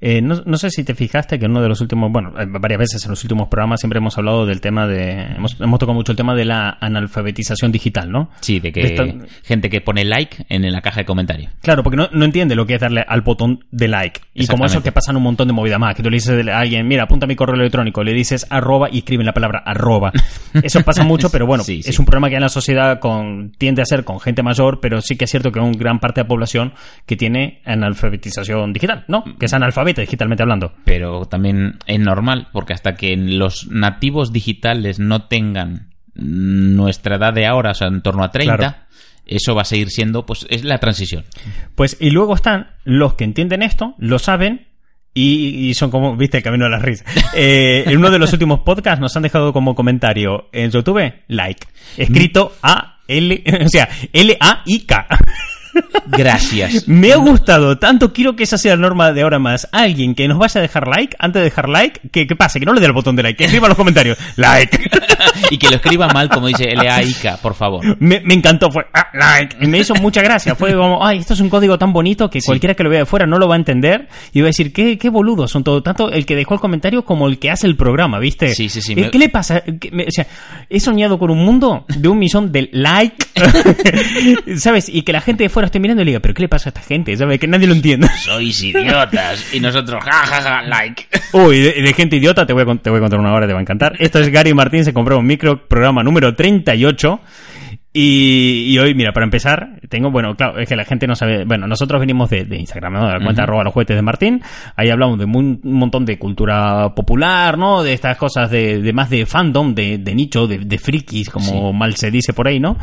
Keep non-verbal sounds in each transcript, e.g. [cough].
Eh, no, no sé si te fijaste que en uno de los últimos, bueno, eh, varias veces en los últimos programas siempre hemos hablado del tema de, hemos, hemos tocado mucho el tema de la analfabetización digital, ¿no? Sí, de que De esta- gente que pone like en la caja de comentarios. Claro, porque no, no entiende lo que es darle al botón de like. Y como eso que pasan un montón de movidas más, que tú le dices a alguien, mira, apunta mi correo electrónico, le dices arroba y escriben la palabra arroba. [laughs] Eso pasa mucho, pero bueno, Sí, sí. es un problema que en la sociedad con, tiende a ser con gente mayor, pero sí que es cierto que hay una gran parte de la población que tiene analfabetización digital, ¿no? Que es analfabeta digitalmente hablando. Pero también es normal, porque hasta que los nativos digitales no tengan nuestra edad de ahora, o sea, en torno a 30, Claro. eso va a seguir siendo, pues, es la transición. Pues, y luego están los que entienden esto, lo saben. Y, son como, viste, el camino de las risas. [laughs] Eh, en uno de los últimos podcasts nos han dejado como comentario en YouTube, like. Escrito A, L, [laughs] o sea, L-A-I-K. Gracias. [laughs] Me ha gustado tanto, quiero que esa sea la norma de ahora más. Alguien que nos vaya a dejar like, antes de dejar like, que, que pase, que no le dé el botón de like, que escriba en los comentarios, [laughs] like. [laughs] y que lo escriba mal, como dice L-A-I-K, por favor. Me, me encantó, fue ah, like. Me hizo mucha gracia. Fue como, ay, esto es un código tan bonito que cualquiera que lo vea de fuera no lo va a entender. Y va a decir, qué, qué boludos son todos. Tanto el que dejó el comentario como el que hace el programa, ¿viste? Sí, sí, sí, Eh, me- ¿Qué le pasa? Me- o sea, he soñado con un mundo de un millón de like. ¿Sabes? Y que la gente de fuera esté mirando y le diga, ¿pero qué le pasa a esta gente? ¿Sabes? Que nadie lo entiende. [laughs] Sois idiotas. Y nosotros, ja, ja, ja, like. [laughs] Uy, de, de gente idiota te voy, a, te voy a contar una hora, te va a encantar. Esto es Gary Martín, se compró un micro, programa número 38. Y, y hoy, mira, para empezar, tengo, bueno, claro, es que la gente no sabe, bueno, nosotros venimos de, de Instagram, ¿no? De la cuenta arroba los juguetes de Martín, ahí hablamos de mun- un montón de cultura popular, ¿no? De estas cosas de, de más de fandom, de, de nicho, de, de frikis, como mal se dice por ahí, ¿no?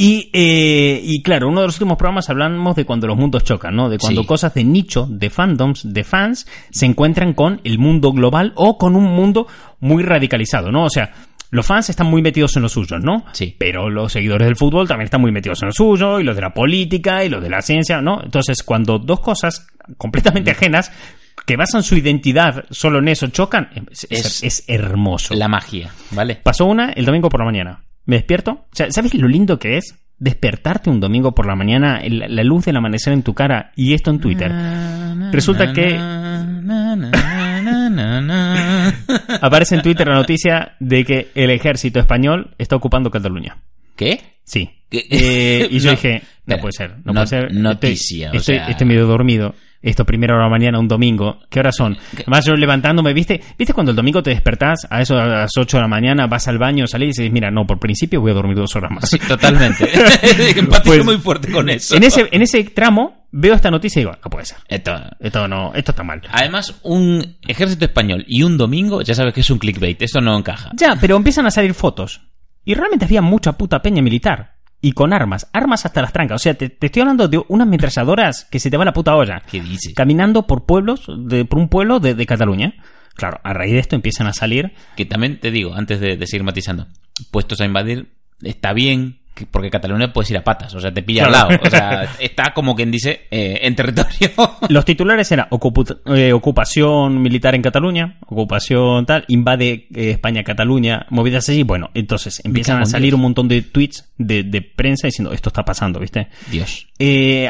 Y, eh, y claro, uno de los últimos programas hablamos de cuando los mundos chocan, ¿no? De cuando Sí. cosas de nicho, de fandoms, de fans, se encuentran con el mundo global o con un mundo muy radicalizado, ¿no? O sea, los fans están muy metidos en lo suyo, ¿no? Sí. Pero los seguidores del fútbol también están muy metidos en lo suyo, y los de la política, y los de la ciencia, ¿no? Entonces, cuando dos cosas completamente ajenas, que basan su identidad solo en eso, chocan, es, es- Es- es hermoso. La magia, ¿vale? Pasó una el domingo por la mañana. Me despierto. O sea, ¿sabes lo lindo que es? Despertarte un domingo por la mañana, el- la luz del amanecer en tu cara y esto en Twitter. Resulta que- [laughs] Aparece en Twitter la noticia de que el ejército español está ocupando Cataluña. ¿Qué? Sí. ¿Qué? Eh, y [laughs] yo No, dije, no espera, puede ser, no, no- puede ser. noticia, Estoy, o estoy, sea- estoy medio dormido. Esto primera hora de la mañana, un domingo. ¿Qué horas son? Además, yo levantándome, ¿viste? ¿Viste cuando el domingo te despertás a eso a las 8 de la mañana, vas al baño, salís y dices, mira, no, por principio voy a dormir dos horas más. Sí, totalmente. [laughs] [laughs] Empatizo Pues, muy fuerte con eso. En ese, en ese tramo veo esta noticia y digo, no puede ser. Esto- Esto no, esto está mal. Además, un ejército español y un domingo, ya sabes que es un clickbait. Esto no encaja. Ya, pero empiezan a salir fotos. Y realmente había mucha puta peña militar. Y con armas. Armas hasta las trancas. O sea, te, te estoy hablando de unas metralladoras que se te va la puta olla. ¿Qué dices? Caminando por pueblos, de, por un pueblo de, de Cataluña. Claro, a raíz de esto empiezan a salir. Que también te digo, antes de, de seguir matizando, puestos a invadir, está bien, porque Cataluña puedes ir a patas, o sea, te pilla Claro. al lado. O sea, [laughs] está como quien dice, eh, en territorio. [laughs] Los titulares eran eh, ocupación militar en Cataluña, ocupación tal, invade eh, España Cataluña, movidas así. Bueno, entonces empiezan a salir Dios. un montón de tweets de, de prensa diciendo esto está pasando, ¿viste? Dios.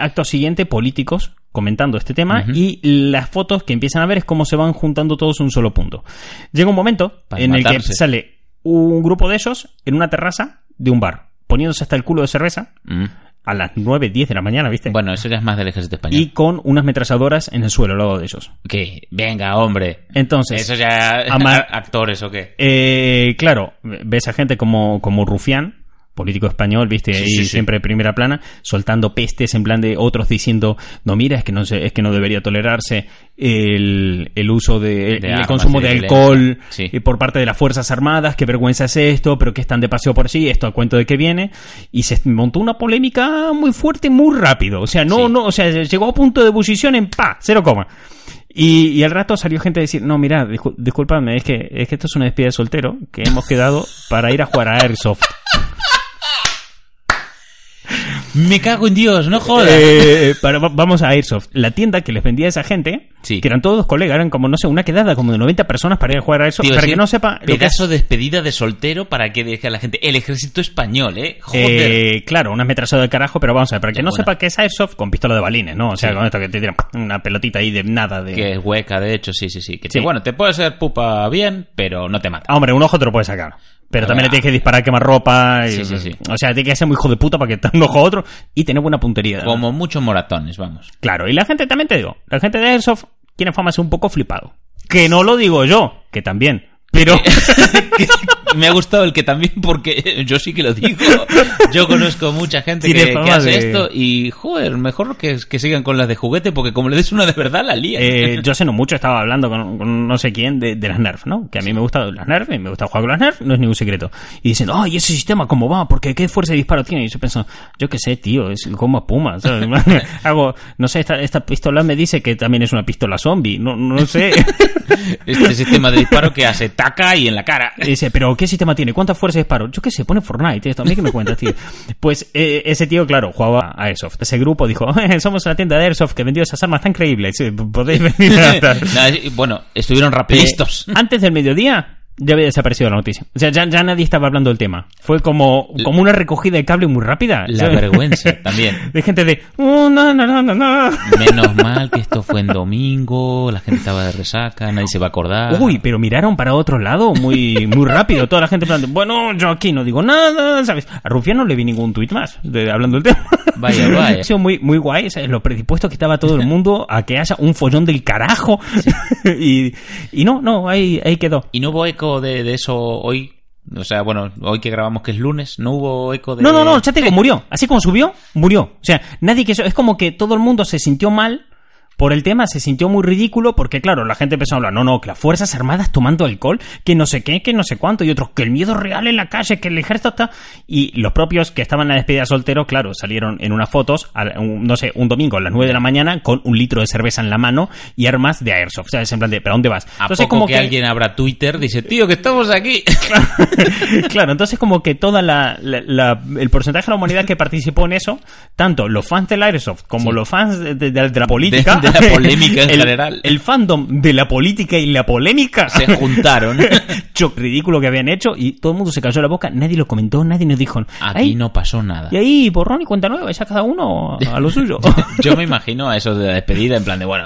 Acto siguiente, políticos comentando este tema y las fotos que empiezan a ver es cómo se van juntando todos en un solo punto. Llega un momento Para en el que sale un grupo de ellos en una terraza de un bar, poniéndose hasta el culo de cerveza Mm. a las 9, 10 de la mañana, ¿viste? Bueno, eso ya es más del ejército español. y con unas metralladoras en el suelo al lado de ellos. Que, venga, hombre. Entonces, Eso ya... [laughs] Actores o qué. eh, claro, ves a gente como, como Rufián, político español, viste, Sí, ahí sí, siempre de primera plana, soltando pestes en plan de otros diciendo, no, mira, es que no, se- es que no debería tolerarse el, el uso de, el, De el armas consumo de violencia. alcohol eh, por parte de las Fuerzas Armadas, qué vergüenza es esto, pero que están de paseo por sí, esto a cuento de que viene, y se montó una polémica muy fuerte, muy rápido, o sea, no, no, o sea, llegó a punto de ebullición en pa, cero coma. Y, y al rato salió gente a decir, no, mira, discúlpame, es que, es que esto es una despedida de soltero que hemos quedado para ir a jugar a Airsoft. Me cago en Dios, no jodas. Eh, pero va- vamos a Airsoft. La tienda que les vendía a esa gente, Sí. que eran todos colegas, eran como, no sé, una quedada como de 90 personas para ir a jugar a Airsoft. Para que no sepa. Pedazo de despedida de soltero para que deje a la gente. El ejército español, ¿eh? Joder. Eh, claro, una metralleta de carajo, pero vamos a ver, para que no buena. sepa que es Airsoft con pistola de balines, ¿no? O sea, Sí. con esto que te tiran una pelotita ahí de nada. De... Que es hueca, de hecho, sí, sí, sí. Que Sí. te- bueno, te puede ser pupa bien, pero no te mata. Hombre, un ojo te lo puedes sacar. Pero también le tienes que disparar, quemar ropa. Y, Sí, sí, sí. O sea, tiene que ser muy hijo de puta para que te un ojo a otro y tener buena puntería. Como muchos moratones, vamos. Claro, y la gente también te digo, la gente de Airsoft tiene fama de ser un poco flipado. Que no lo digo yo, que también. Pero. [laughs] [laughs] Me ha gustado el que también, porque yo sí que lo digo. Yo conozco mucha gente que, que hace de- esto y, joder, mejor que, que sigan con las de juguete, porque como le des una de verdad, la lía. Eh, [laughs] yo sé no mucho, estaba hablando con, con no sé quién de, de las Nerf, ¿no? Que a mí me gustan las Nerf y me gusta jugar con las Nerf, no es ningún secreto. Y dicen, ay, ese sistema, ¿cómo va? Porque qué fuerza de disparo tiene. Y yo pienso, yo qué sé, tío, es como Puma. ¿sabes? [laughs] Hago, no sé, esta, esta pistola me dice que también es una pistola zombie, no, no sé. [laughs] Este sistema de disparo que hace taca y en la cara. Y dice, pero ¿qué sistema tiene? ¿Cuánta fuerza de disparo? Yo qué sé, pone Fortnite esto. ¿A mí qué me cuentas, tío? [laughs] Pues eh, ese tío, claro, jugaba a Airsoft. Ese grupo dijo, [laughs] "Eh, somos una tienda de Airsoft que vendió esas armas tan creíbles. Podéis venir a... [laughs] Bueno, estuvieron rapidistos. Eh, antes del mediodía ya había desaparecido la noticia. O sea, ya, ya nadie estaba hablando del tema. Fue como, como una recogida de cable muy rápida. La ¿sabes? vergüenza [laughs] también. De gente de, "Oh, no, no, no, no, no. Menos mal que esto fue en domingo, la gente estaba de resaca, nadie se va a acordar. Uy, pero miraron para otro lado muy, muy rápido. Toda la gente en plan, de, bueno, yo aquí no digo nada, ¿sabes? A Rufián no le vi ningún tuit más de, hablando del tema. Vaya, vaya. [laughs] Ha sido muy, muy guay, ¿sabes? Lo predispuesto que estaba todo el mundo a que haya un follón del carajo. [laughs] y, y no, no, ahí, ahí quedó. ¿Y no hubo eco de, de eso hoy? O sea, bueno, hoy que grabamos que es lunes, ¿no hubo eco de...? No, no, no, ya te digo, murió. Así como subió, murió. O sea, nadie que... Es como que todo el mundo se sintió mal por el tema, se sintió muy ridículo porque, claro, la gente empezó a hablar, no, no, que las Fuerzas Armadas tomando alcohol, que no sé qué, que no sé cuánto, y otros, que el miedo real en la calle, que el ejército está... Y los propios que estaban en la despedida de soltero, claro, salieron en unas fotos, a- un- no sé, un domingo a las 9 de la mañana, con un litro de cerveza en la mano y armas de airsoft. ¿Sabes? En plan de, ¿pero dónde vas? A poco que, alguien abra Twitter, dice, tío, que estamos aquí. [laughs] claro, entonces como que toda la, la- la- el porcentaje de la humanidad que participó en eso, tanto los fans del Airsoft como Sí. los fans de, de- de la política, [laughs] De- de la [laughs] polémica en el, general. el fandom de la política y la polémica, Se juntaron. [laughs] cho ridículo que habían hecho y todo el mundo se cayó la boca, nadie lo comentó, nadie nos dijo, Aquí "Ay, no pasó nada. y ahí borrón y cuenta nueva, ya cada uno a lo suyo. [laughs] Yo me imagino a esos de la despedida, en plan de, bueno,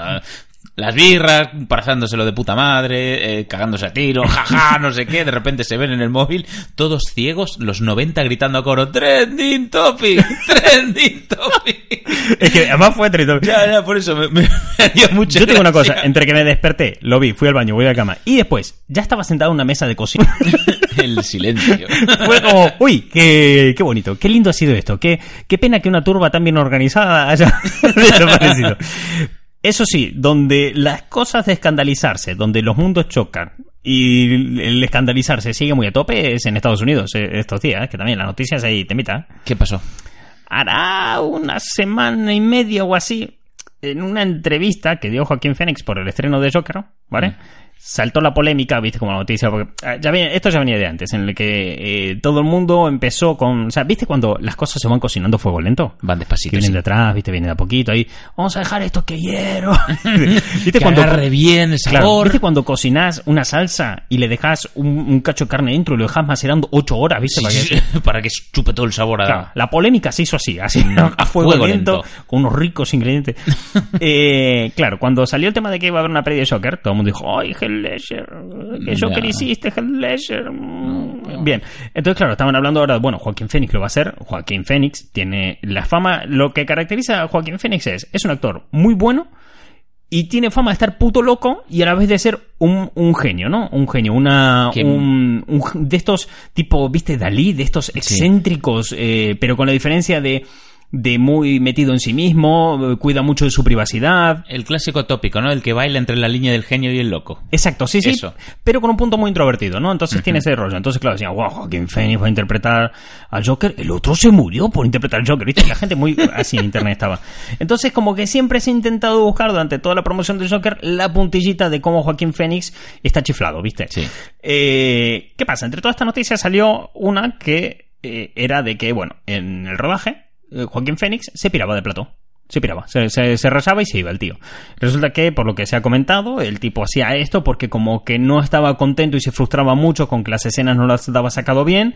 las birras, pasándoselo de puta madre, eh, cagándose a tiro, [laughs] jaja, no sé qué, de repente se ven en el móvil, todos ciegos, los 90 gritando a coro, trending topic, [laughs] trending topic. es que además fue trito. Ya, ya, por eso me, me, me dio mucha Yo tengo una cosa, entre que me desperté, lo vi, fui al baño, voy a la cama y después ya estaba sentado en una mesa de cocina. [laughs] El silencio. Fue como, uy, qué, qué bonito, qué lindo ha sido esto, qué, qué pena que una turba tan bien organizada haya desaparecido. Eso sí, donde las cosas de escandalizarse, donde los mundos chocan y el escandalizarse sigue muy a tope es en Estados Unidos eh, estos días, que también las noticias ahí te meta. ¿Qué pasó? Hará una semana y media o así, en una entrevista que dio Joaquín Phoenix por el estreno de Joker, ¿vale? Saltó la polémica, viste, como la noticia, porque ah, ya venía- esto ya venía de antes, en el que eh, todo el mundo empezó con, o sea, viste cuando las cosas se van cocinando a fuego lento. Van Que despacito. vienen sí. de atrás, viste, vienen de a poquito ahí. Vamos a dejar esto que hiero. [laughs] viste Que cuando agarre bien el Claro, sabor. ¿viste cuando cocinás una salsa y le dejas un, un cacho de carne dentro y lo dejas macerando ocho horas, viste? Sí, para que [laughs] para que chupe todo el sabor a... Claro, la polémica se hizo así, así, [laughs] a fuego, fuego lento, lento. con unos ricos ingredientes. Eh, claro, cuando salió el tema de que iba a haber una peli de Joker, todo el mundo dijo, ¡ay, Ledger! ¿Qué Joker Ya. hiciste, Heath Ledger? Mm, Bien, entonces claro, estaban hablando ahora, bueno, Joaquín Phoenix lo va a hacer, Joaquín Phoenix tiene la fama, lo que caracteriza a Joaquín Phoenix es, es un actor muy bueno, y tiene fama de estar puto loco y a la vez de ser un, un genio, ¿no? Un genio, una Que- un, un- de estos tipo, viste, Dalí, de estos excéntricos, eh, pero con la diferencia de de muy metido en sí mismo, eh, cuida mucho de su privacidad. El clásico tópico, ¿no? El que baila entre la línea del genio y el loco. Exacto, sí, sí, Eso. pero con un punto muy introvertido, ¿no? Entonces tiene ese rollo. Entonces, claro, decían, wow, Joaquín Phoenix va a interpretar al Joker. El otro se murió por interpretar al Joker, ¿viste? La gente muy [laughs] así en internet estaba. Entonces, como que siempre se ha intentado buscar durante toda la promoción del Joker la puntillita de cómo Joaquín Phoenix está chiflado, ¿viste? Sí. Eh, ¿Qué pasa? Entre todas estas noticias salió una que eh, era de que, bueno, en el rodaje Joaquín Fénix se piraba de plató. Se piraba, se, se, se y se iba el tío. Resulta que, por lo que se ha comentado, el tipo hacía esto porque como que no estaba contento y se frustraba mucho con que las escenas no las daba sacado bien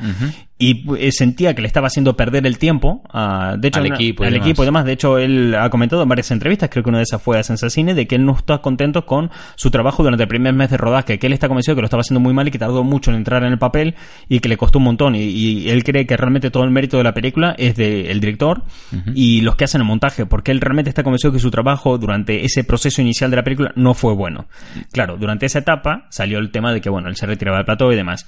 y eh, sentía que le estaba haciendo perder el tiempo a, de hecho, Al una- equipo y al demás. equipo y demás. De hecho, él ha comentado en varias entrevistas, creo que una de esas fue a Sensacine, de que él no está contento con su trabajo durante el primer mes de rodaje, que él está convencido de que lo estaba haciendo muy mal y que tardó mucho en entrar en el papel y que le costó un montón. Y, y él cree que realmente todo el mérito de la película es del director y los que hacen el montaje, porque él realmente está convencido que su trabajo durante ese proceso inicial de la película no fue bueno. Claro, durante esa etapa salió el tema de que, bueno, él se retiraba del plató y demás.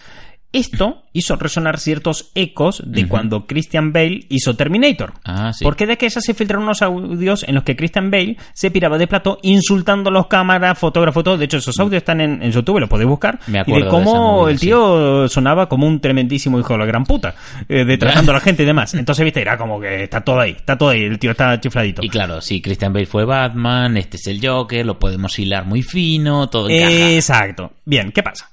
Esto hizo resonar ciertos ecos de cuando Christian Bale hizo Terminator. Ah, sí. Porque de aquella se filtraron unos audios en los que Christian Bale se piraba de plató insultando a los cámaras, fotógrafos, todo. De hecho, esos audios están en, en YouTube, los podéis buscar. Me y acuerdo de de cómo el tío sonaba como un tremendísimo hijo de la gran puta, eh, de tratando a la gente y demás. Entonces, viste, era como que está todo ahí, está todo ahí, el tío está chifladito. Y claro, si Christian Bale fue Batman, este es el Joker, lo podemos hilar muy fino, todo encaja. Exacto. Bien, ¿qué pasa?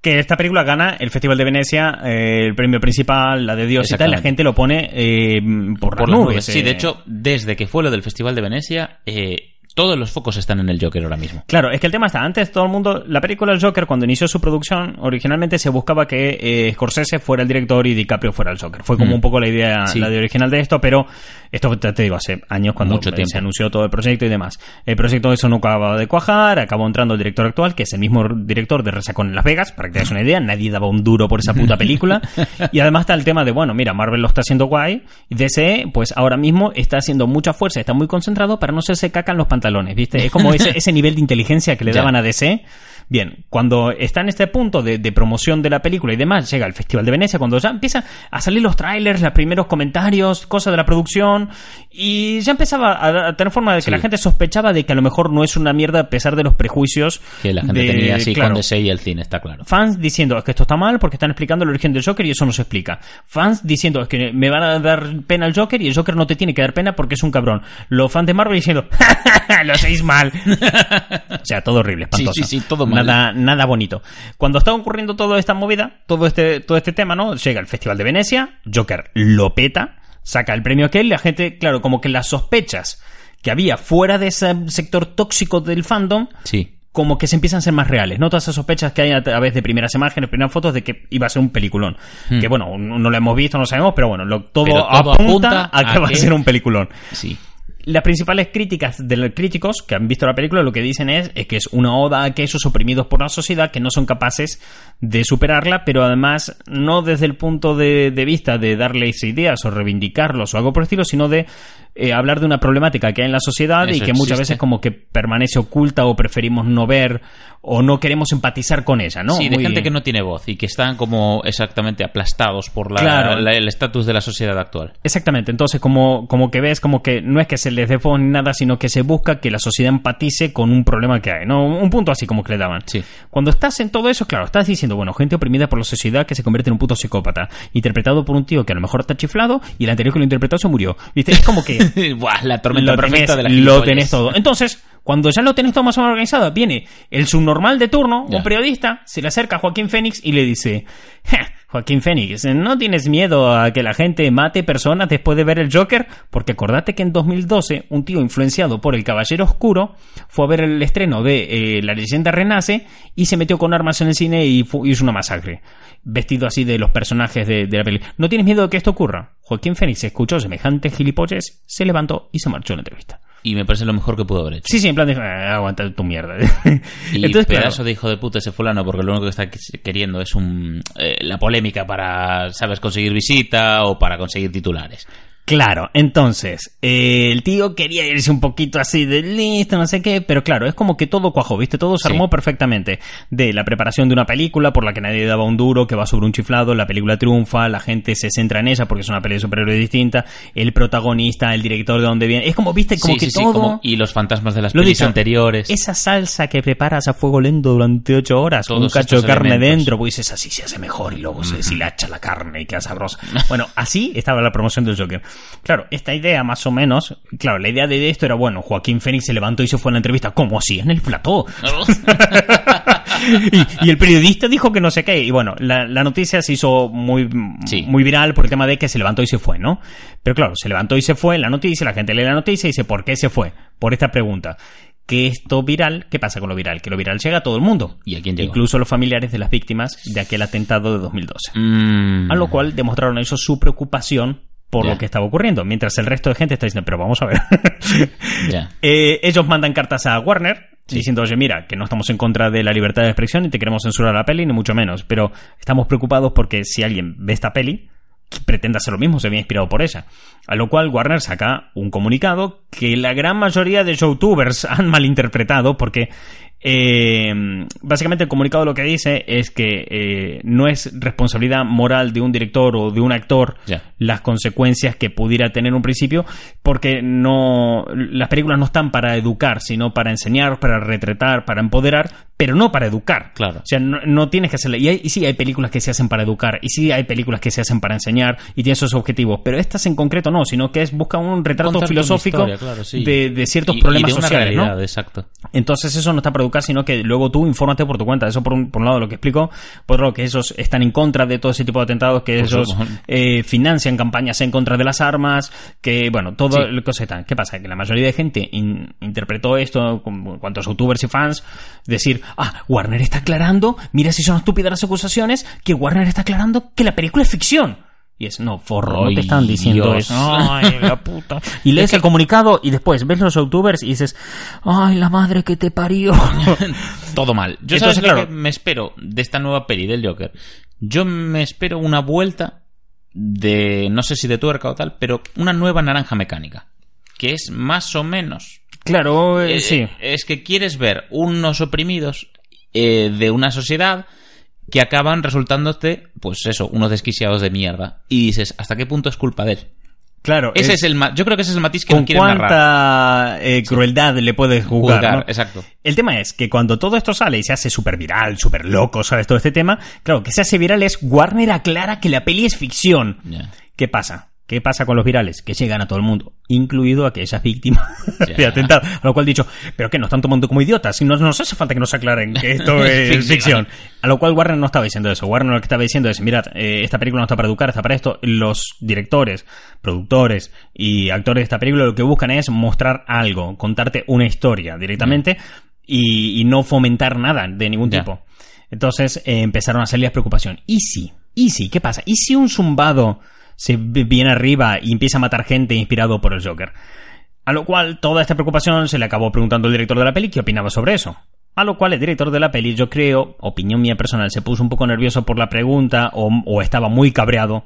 Que esta película gana el Festival de Venecia, eh, el premio principal, la de Dios y tal, la gente lo pone eh, por, por las las nubes. nubes. Sí, eh. de hecho, desde que fue lo del Festival de Venecia, eh, todos los focos están en el Joker ahora mismo. Claro, es que el tema está, antes todo el mundo, la película El Joker cuando inició su producción, originalmente se buscaba que eh, Scorsese fuera el director y DiCaprio fuera el Joker. Fue como Mm. un poco la idea, Sí. la idea original de esto, pero esto te, digo, hace años cuando Mucho eh, se anunció todo el proyecto y demás. El proyecto eso no acababa de cuajar, acabó entrando el director actual, que es el mismo director de Resacón en Las Vegas, para que te hagas una idea, nadie daba un duro por esa puta película. [laughs] y además está el tema de, bueno, mira, Marvel lo está haciendo guay, DC, pues ahora mismo está haciendo mucha fuerza, está muy concentrado para no hacerse caca en los pantalones, ¿viste? Es como [laughs] ese, ese nivel de inteligencia que le daban a DC. Bien, cuando está en este punto de, de promoción de la película y demás, llega el Festival de Venecia, cuando ya empiezan a salir los trailers, los primeros comentarios, cosas de la producción, y ya empezaba a, tener forma de que Sí. la gente sospechaba de que a lo mejor no es una mierda a pesar de los prejuicios Que la gente de- tenía así claro, con DC y el cine, está claro. Fans diciendo es que esto está mal porque están explicando el origen del Joker y eso no se explica. Fans diciendo es que me van a dar pena el Joker y el Joker no te tiene que dar pena porque es un cabrón. Los fans de Marvel diciendo [laughs] [laughs] lo hacéis mal. [laughs] o sea, todo horrible, espantoso. Sí, sí, sí, todo mal. Nada, nada bonito. Cuando está ocurriendo toda esta movida, todo este, todo este tema, ¿no? Llega el Festival de Venecia, Joker lo peta, saca el premio aquel, la gente, claro, como que las sospechas que había fuera de ese sector tóxico del fandom Sí. como que se empiezan a ser más reales, ¿no? Todas esas sospechas que hay a través de primeras imágenes, primeras fotos de que iba a ser un peliculón. Que bueno, no lo hemos visto, no lo sabemos, pero bueno, lo, todo, Hmm. Pero todo apunta, apunta a que a va a que- ser un peliculón. Sí. Las principales críticas de los críticos que han visto la película lo que dicen es, es que es una oda a aquellos oprimidos por la sociedad que no son capaces de superarla, pero además no desde el punto de, de vista de darles ideas o reivindicarlos o algo por el estilo, sino de eh, hablar de una problemática que hay en la sociedad y que muchas veces como que permanece oculta o preferimos no ver o no queremos empatizar con ella, ¿no? sí, de Muy- gente que no tiene voz y que están como exactamente aplastados por la- Claro. la- el estatus de la sociedad actual. Exactamente, entonces como, como que ves como que no es que se les dé voz ni nada, sino que se busca que la sociedad empatice con un problema que hay, ¿no? Un punto así como que le daban. Sí. Cuando estás en todo eso, claro, estás diciendo, bueno, gente oprimida por la sociedad que se convierte en un puto psicópata, interpretado por un tío que a lo mejor está chiflado y el anterior que lo interpretó se murió. ¿Viste? Es como que [laughs] Buah, la tormenta lo perfecta tenés, de la lo tenés todo. Entonces, cuando ya lo tenés todo más o menos organizado, viene el subnormal de turno, un periodista, se le acerca a Joaquín Fénix y le dice, "Ja, Joaquín Fénix, ¿no tienes miedo a que la gente mate personas después de ver el Joker? Porque acordate que en 2012 un tío influenciado por el Caballero Oscuro fue a ver el estreno de eh, La leyenda renace y se metió con armas en el cine y hizo una masacre. Vestido así de los personajes de, de la peli. ¿No tienes miedo de que esto ocurra? Joaquín Fénix escuchó semejante gilipollas, se levantó y se marchó en la entrevista. Y me parece lo mejor que pudo haber hecho. Sí, sí, en plan de "Ah, aguanta tu mierda. [laughs] Y Entonces, claro, pedazo de hijo de puta ese fulano, porque lo único que está queriendo es un, eh, la polémica para, ¿sabes?, conseguir visita o para conseguir titulares. Claro, entonces, eh, el tío quería irse un poquito así de listo, no sé qué, pero claro, es como que todo cuajó, ¿viste? Todo se Sí. armó perfectamente. De la preparación de una película por la que nadie daba un duro, que va sobre un chiflado, la película triunfa, la gente se centra en ella porque es una película de superhéroes distinta, el protagonista, el director de dónde viene, es como, ¿viste? Como Sí, que sí, todo... como- y los fantasmas de las Lo pelis dicho, anteriores. Esa salsa que preparas a fuego lento durante ocho horas, con un cacho de carne elementos. dentro, pues dices así se hace mejor y luego se deshilacha la carne y queda sabrosa. [laughs] Bueno, así estaba la promoción del Joker. Claro, esta idea más o menos, claro, la idea de esto era, bueno, Joaquín Fénix se levantó y se fue a la entrevista, como así, en el plató. [laughs] y, y el periodista dijo que no sé qué. Y bueno, la, la noticia se hizo muy, Sí. muy viral por el tema de que se levantó y se fue, ¿no? Pero claro, se levantó y se fue la noticia, la gente lee la noticia y dice, ¿por qué se fue? Por esta pregunta. Que esto viral, ¿qué pasa con lo viral? Que lo viral llega a todo el mundo. ¿Y a quién llegó? Incluso los familiares de las víctimas de aquel atentado de 2012. Mm. A lo cual demostraron ellos su preocupación por lo que estaba ocurriendo, mientras el resto de gente está diciendo, pero vamos a ver. [laughs] [laughs] Eh, ellos mandan cartas a Warner diciendo, oye, mira, que no estamos en contra de la libertad de expresión y te queremos censurar la peli, ni mucho menos, pero estamos preocupados porque si alguien ve esta peli, pretende hacer lo mismo, se ve inspirado por ella. A lo cual Warner saca un comunicado que la gran mayoría de youtubers han malinterpretado porque eh, básicamente el comunicado lo que dice es que eh, no es responsabilidad moral de un director o de un actor las consecuencias que pudiera tener un principio porque no las películas no están para educar sino para enseñar para retratar para empoderar pero no para educar Claro. o sea no, no tienes que hacerle y, hay- y sí hay películas que se hacen para educar y sí hay películas que se hacen para enseñar y tienen esos objetivos pero estas en concreto no sino que es busca un retrato filosófico historia, claro, sí. de, de ciertos Y- y problemas una sociales ¿no? exacto. Entonces eso no está para sino que luego tú infórmate por tu cuenta. Eso por un, por un lado lo que explico. Por otro que ellos están en contra de todo ese tipo de atentados, que Por supuesto. eh, financian campañas en contra de las armas, que bueno, todo Sí. el cosa tal. ¿Qué pasa? Que la mayoría de gente in- interpretó esto, con cuantos youtubers y fans, decir, ah, Warner está aclarando, mira si son estúpidas las acusaciones, que Warner está aclarando que la película es ficción. Y es, no, forro, no te están diciendo Dios. eso. Ay, la [laughs] puta. Y lees el comunicado y después ves los youtubers y dices, ay, la madre que te parió. [laughs] Todo mal. Yo Entonces, sabes claro. que me espero de esta nueva peli del Joker. Yo me espero una vuelta de no sé si de tuerca o tal, pero una nueva naranja mecánica, que es más o menos claro, eh, Eh, sí. Es que quieres ver unos oprimidos eh, de una sociedad que acaban resultándote, pues eso, unos desquiciados de mierda. Y dices, ¿hasta qué punto es culpa de él? Claro, Ese es- es el yo creo que ese es el matiz que con no quieren narrar. cuánta eh, crueldad le puedes jugar. Exacto. El tema es que cuando todo esto sale y se hace súper viral, súper loco, ¿sabes? Todo este tema, claro, que se hace viral es Warner aclara que la peli es ficción. ¿Qué pasa? ¿Qué pasa con los virales? Que llegan a todo el mundo, incluido a aquellas víctimas [laughs] de atentado. A lo cual dicho, pero que nos están tomando como idiotas no nos hace falta que nos aclaren que esto [laughs] es Ficción. ficción. A lo cual Warner no estaba diciendo eso. Warner lo que estaba diciendo es, mirad, eh, esta película no está para educar, está para esto. Los directores, productores y actores de esta película lo que buscan es mostrar algo, contarte una historia directamente y, y no fomentar nada de ningún Ya. tipo. Entonces eh, empezaron a salir las preocupaciones. ¿Y si? ¿Y si? ¿Qué pasa? ¿Y si un zumbado se viene arriba y empieza a matar gente inspirado por el Joker? A lo cual toda esta preocupación se le acabó preguntando al director de la peli qué opinaba sobre eso. A lo cual el director de la peli, yo creo, opinión mía personal, se puso un poco nervioso por la pregunta o, o estaba muy cabreado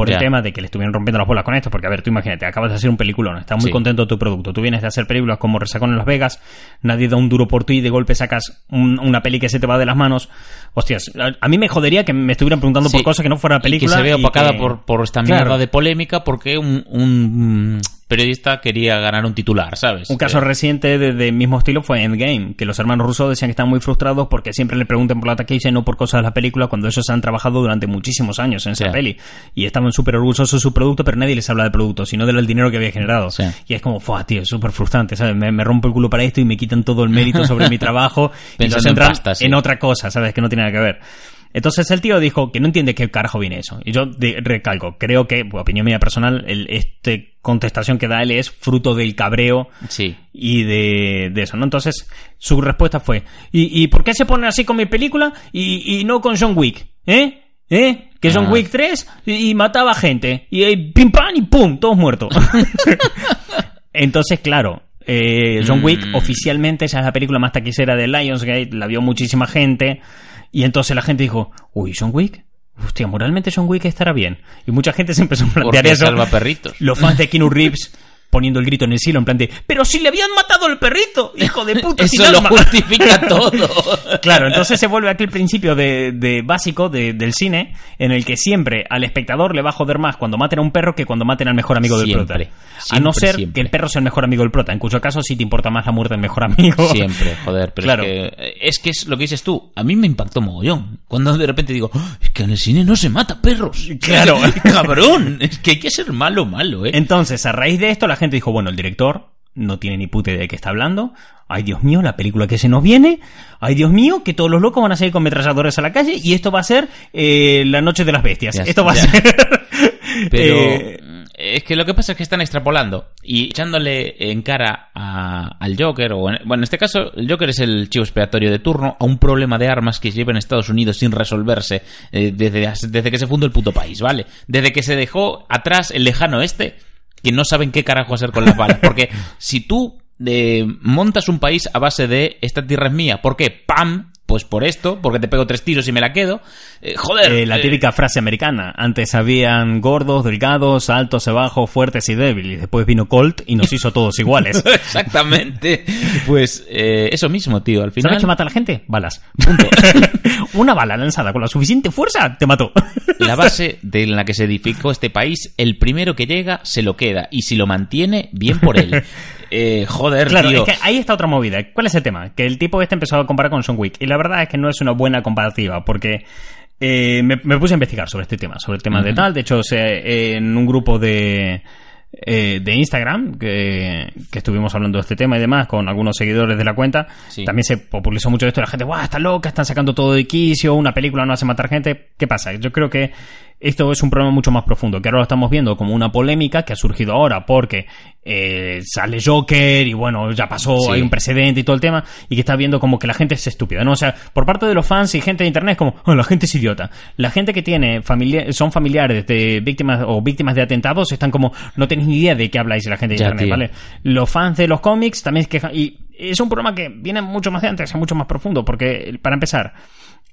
por el tema de que le estuvieron rompiendo las bolas con esto. Porque, a ver, tú imagínate, acabas de hacer un peliculón, estás muy Sí. contento de tu producto, tú vienes de hacer películas como Resacón en Las Vegas, nadie da un duro por ti y de golpe sacas un- una peli que se te va de las manos. Hostias, a, a mí me jodería que me estuvieran preguntando por cosas que no fuera Y película. que se vea y opacada que- por, por esta Claro. mierda de polémica porque un, un, periodista quería ganar un titular, ¿sabes? Un caso Eh, reciente de, de mismo estilo fue Endgame, que los hermanos rusos decían que están muy frustrados porque siempre le preguntan por la taquilla y no por cosas de la película cuando ellos han trabajado durante muchísimos años en esa peli. Y estaban súper orgullosos de su producto, pero nadie les habla del producto, sino del dinero que había generado. Sí. Y es como, fue tío, es súper frustrante, ¿sabes? Me, me rompo el culo para esto y me quitan todo el mérito sobre mi [laughs] trabajo y en centran sí. en otra cosa, ¿sabes? Que no tiene nada que ver. Entonces el tío dijo que no entiende qué carajo viene eso. Y yo recalco, creo que, por opinión mía personal, el, este contestación que da él es fruto del cabreo Sí. y de, de eso, ¿no? Entonces, su respuesta fue, ¿y, y por qué se pone así con mi película y, y no con John Wick? ¿Eh? ¿Eh? Que John Ah. Wick 3 y, y mataba gente. Y, eh, pim pam y pum, todos muertos. [laughs] Entonces, claro, eh, John Wick Mm. oficialmente ya es la película más taquicera de Lionsgate, la vio muchísima gente. Y entonces la gente dijo, uy, John Wick. Hostia, moralmente John Wick estará bien. Y mucha gente se empezó a plantear Porque eso. salva perritos. Los fans de Keanu Reeves [laughs] poniendo el grito en el cielo en plan de pero si le habían matado al perrito hijo de puta [laughs] sin Eso lo alma". justifica [laughs] todo. Claro, entonces se vuelve aquel principio de, de básico de- del cine en el que siempre al espectador le va a joder más cuando maten a un perro que cuando maten al mejor amigo del Siempre, prota. a no ser siempre. que el perro sea el mejor amigo del prota, en cuyo caso sí te importa más la muerte del mejor amigo. Siempre, joder, pero Claro. es que es que es lo que dices tú. A mí me impactó mogollón. Cuando de repente digo, "Oh, es que en el cine no se mata perros. Claro. [laughs] cabrón. Es que hay que ser malo, malo, ¿eh? Entonces, a raíz de esto, la gente dijo, bueno, el director no tiene ni puta idea de qué está hablando. Ay, Dios mío, la película que se nos viene. Ay, Dios mío, que todos los locos van a salir con metralladores a la calle y esto va a ser eh, la noche de las bestias. Ya esto va ya. a ser... [laughs] Pero Eh, es que lo que pasa es que están extrapolando y echándole en cara al Joker, o en, bueno, en este caso el Joker es el chivo expiatorio de turno a un problema de armas que lleva en Estados Unidos sin resolverse eh, desde, desde que se fundó el puto país, ¿vale? Desde que se dejó atrás el lejano oeste, que no saben qué carajo hacer con las balas. Porque si tú eh, montas un país a base de esta tierra es mía, ¿por qué? ¡Pam! Pues por esto, porque te pego tres tiros y me la quedo. Eh, joder. Eh, la eh, típica frase americana. Antes habían gordos, delgados, altos, bajos, fuertes y débiles. Después vino Colt y nos hizo todos iguales. [laughs] Exactamente. Pues eh, eso mismo, tío. Al final. ¿Sabes qué mata a la gente? Balas. Punto. [laughs] Una bala lanzada con la suficiente fuerza te mató. [laughs] La base de la que se edificó este país, el primero que llega se lo queda. Y si lo mantiene, bien por él. Eh, joder, Claro, tío. es que ahí está otra movida. ¿Cuál es el tema? Que el tipo este empezó a comparar con John Wick. Y la verdad es que no es una buena comparativa, porque eh, me, me puse a investigar sobre este tema, sobre el tema de tal. De hecho, en un grupo de, eh, de Instagram, que, que estuvimos hablando de este tema y demás, con algunos seguidores de la cuenta, Sí. también se popularizó mucho esto. La gente, ¡guau! Está loca, están sacando todo de quicio, una película no hace matar gente. ¿Qué pasa? Yo creo que esto es un problema mucho más profundo, que ahora lo estamos viendo como una polémica que ha surgido ahora porque eh, sale Joker y bueno, ya pasó, Sí. hay un precedente y todo el tema, y que está viendo como que la gente es estúpida, ¿no? O sea, por parte de los fans y gente de internet es como, "Oh, la gente es idiota. La gente que tiene familia son familiares de víctimas o víctimas de atentados están como, no tenéis ni idea de qué habláis la gente de Ya, internet, tío. ¿vale? Los fans de los cómics también se quejan, y es un problema que viene mucho más de antes, es mucho más profundo, porque para empezar,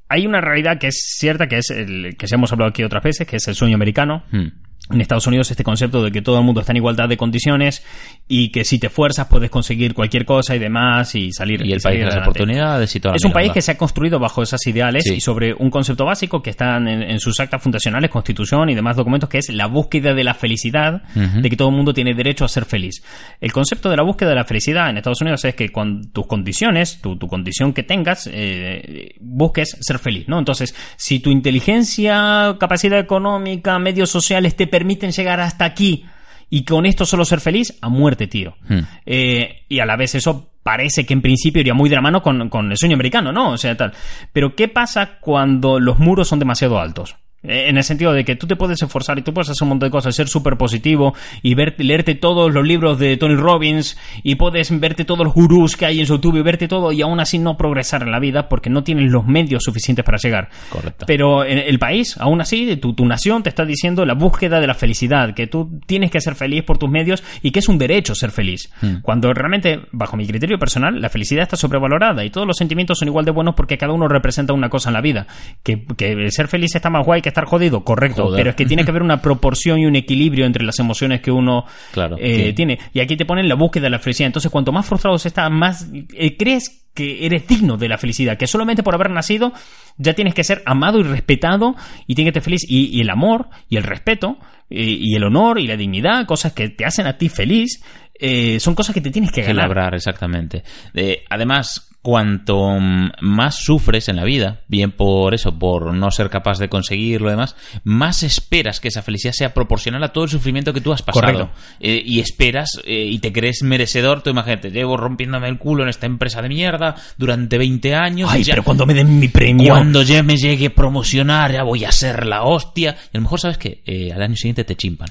hay una realidad que es cierta, que es el que ya hemos hablado aquí otras veces, que es el sueño americano. Hmm. En Estados Unidos este concepto de que todo el mundo está en igualdad de condiciones y que si te fuerzas puedes conseguir cualquier cosa y demás y salir Y el salir país de las adelante. oportunidades y toda la Es un país que se ha construido bajo esos ideales Sí. y sobre un concepto básico que están en, en sus actas fundacionales, constitución y demás documentos, que es la búsqueda de la felicidad, de que todo el mundo tiene derecho a ser feliz. El concepto de la búsqueda de la felicidad en Estados Unidos es que con tus condiciones, tu, tu condición que tengas, eh, busques ser feliz, ¿no? Entonces, si tu inteligencia, capacidad económica, medios sociales te permiten llegar hasta aquí y con esto solo ser feliz, a muerte, tío. Hmm. Eh, y a la vez eso parece que en principio iría muy de la mano con, con el sueño americano, ¿no? O sea, tal. Pero ¿qué pasa cuando los muros son demasiado altos? Eh, En el sentido de que tú te puedes esforzar y tú puedes hacer un montón de cosas, ser súper positivo y ver, leerte todos los libros de Tony Robbins y puedes verte todos los gurús que hay en YouTube y verte todo y aún así no progresar en la vida porque no tienes los medios suficientes para llegar. Correcto. Pero en el país, aún así, tu, tu nación te está diciendo la búsqueda de la felicidad, que tú tienes que ser feliz por tus medios y que es un derecho ser feliz. Hmm. Cuando realmente, bajo mi criterio personal, la felicidad está sobrevalorada y todos los sentimientos son igual de buenos porque cada uno representa una cosa en la vida. Que, que ser feliz está más guay que estar jodido, correcto, Joder. pero es que tiene que haber una proporción y un equilibrio entre las emociones que uno Claro, eh, sí. tiene. Y aquí te ponen la búsqueda de la felicidad. Entonces, cuanto más frustrados estás, más eh, crees que eres digno de la felicidad, que solamente por haber nacido ya tienes que ser amado y respetado y tienes que ser feliz. Y, y el amor y el respeto y, y el honor y la dignidad, cosas que te hacen a ti feliz, eh, son cosas que te tienes que ganar. labrar, exactamente. Eh, además, cuanto mm, más sufres en la vida, bien por eso, por no ser capaz de conseguir lo demás, más esperas que esa felicidad sea proporcional a todo el sufrimiento que tú has pasado. Eh, y esperas eh, y te crees merecedor. Tú imagínate, llevo rompiéndome el culo en esta empresa de mierda durante 20 años. Ay, ya- pero cuando me den mi premio. cuando ya me llegue a promocionar, ya voy a ser la hostia. Y a lo mejor, ¿sabes que al año siguiente te chimpan.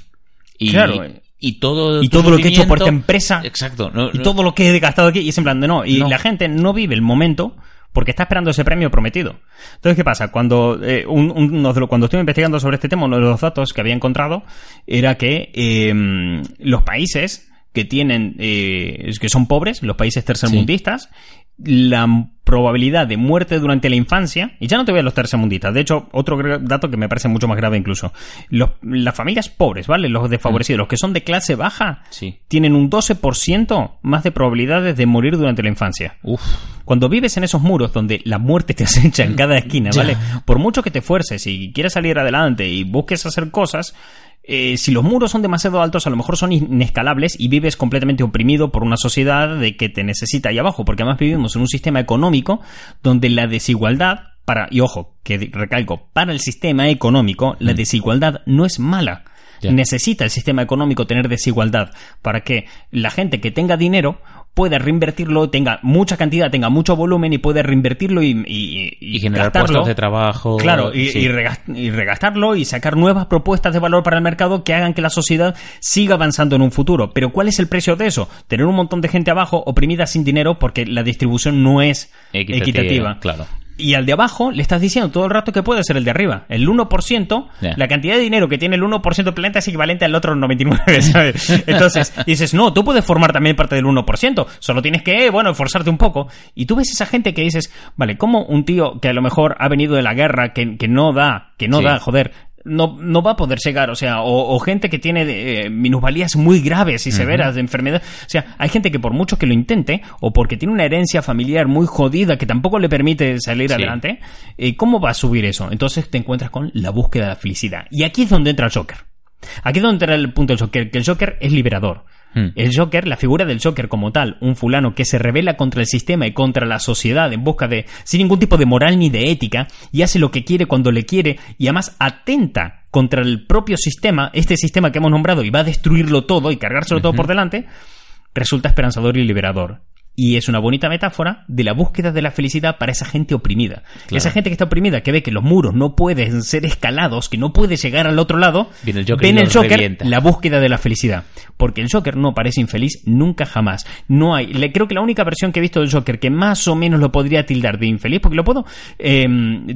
Y, Claro. Y todo, Y todo lo que he hecho por esta empresa. Exacto. no- y no- todo lo que he gastado aquí y es en plan de no y No. la gente no vive el momento porque está esperando ese premio prometido entonces qué pasa cuando eh, un- un- cuando estuve investigando sobre este tema uno de los datos que había encontrado era que eh, los países que tienen eh, que son pobres los países tercermundistas la probabilidad de muerte durante la infancia, y ya no te voy a los tercermundistas, de hecho, otro dato que me parece mucho más grave incluso, los- las familias pobres, ¿vale? Los desfavorecidos, los que son de clase baja, Sí. tienen un 12% más de probabilidades de morir durante la infancia. Uf. Cuando vives en esos muros donde la muerte te acecha en cada esquina, ¿vale? Por mucho que te fuerces y quieras salir adelante y busques hacer cosas, eh, si los muros son demasiado altos, a lo mejor son inescalables y vives completamente oprimido por una sociedad de que te necesita ahí abajo, porque además vivimos en un sistema económico donde la desigualdad para, y ojo, que recalco, para el sistema económico, la desigualdad no es mala. Necesita el sistema económico tener desigualdad para que la gente que tenga dinero pueda reinvertirlo, tenga mucha cantidad, tenga mucho volumen y pueda reinvertirlo y, y, Y generar gastarlo. puestos de trabajo. Claro, y, sí. y regastarlo y sacar nuevas propuestas de valor para el mercado que hagan que la sociedad siga avanzando en un futuro. Pero ¿cuál es el precio de eso? Tener un montón de gente abajo oprimida sin dinero porque la distribución no es Equitativa, equitativa. claro. Y al de abajo le estás diciendo todo el rato que puede ser el de arriba. El 1%, Ya. la cantidad de dinero que tiene el 1% del planeta es equivalente al otro 99%, [laughs] ¿sabes? Entonces, dices, no, tú puedes formar también parte del 1%, solo tienes que, bueno, esforzarte un poco. Y tú ves esa gente que dices, vale, como un tío que a lo mejor ha venido de la guerra, que, que no da, que no Sí. da, joder, no, no va a poder llegar, o sea, o, o gente que tiene eh, minusvalías muy graves y severas de enfermedad. O sea, hay gente que por mucho que lo intente, o porque tiene una herencia familiar muy jodida que tampoco le permite salir Sí. adelante, eh, ¿cómo va a subir eso? Entonces te encuentras con la búsqueda de la felicidad. Y aquí es donde entra el Joker. Aquí es donde entra el punto del Joker, que el Joker es liberador. Hmm. El Joker, la figura del Joker como tal, un fulano que se revela contra el sistema y contra la sociedad en busca de, sin ningún tipo de moral ni de ética, y hace lo que quiere cuando le quiere, y además atenta contra el propio sistema, este sistema que hemos nombrado, y va a destruirlo todo y cargárselo todo por delante, resulta esperanzador y liberador. Y es una bonita metáfora de la búsqueda de la felicidad para esa gente oprimida. Claro. Esa gente que está oprimida, que ve que los muros no pueden ser escalados, que no puede llegar al otro lado, Viene el Joker ven el Joker revienta. la búsqueda de la felicidad. Porque el Joker no parece infeliz nunca jamás. No hay. Le, creo que la única versión que he visto del Joker que más o menos lo podría tildar de infeliz, porque lo puedo eh,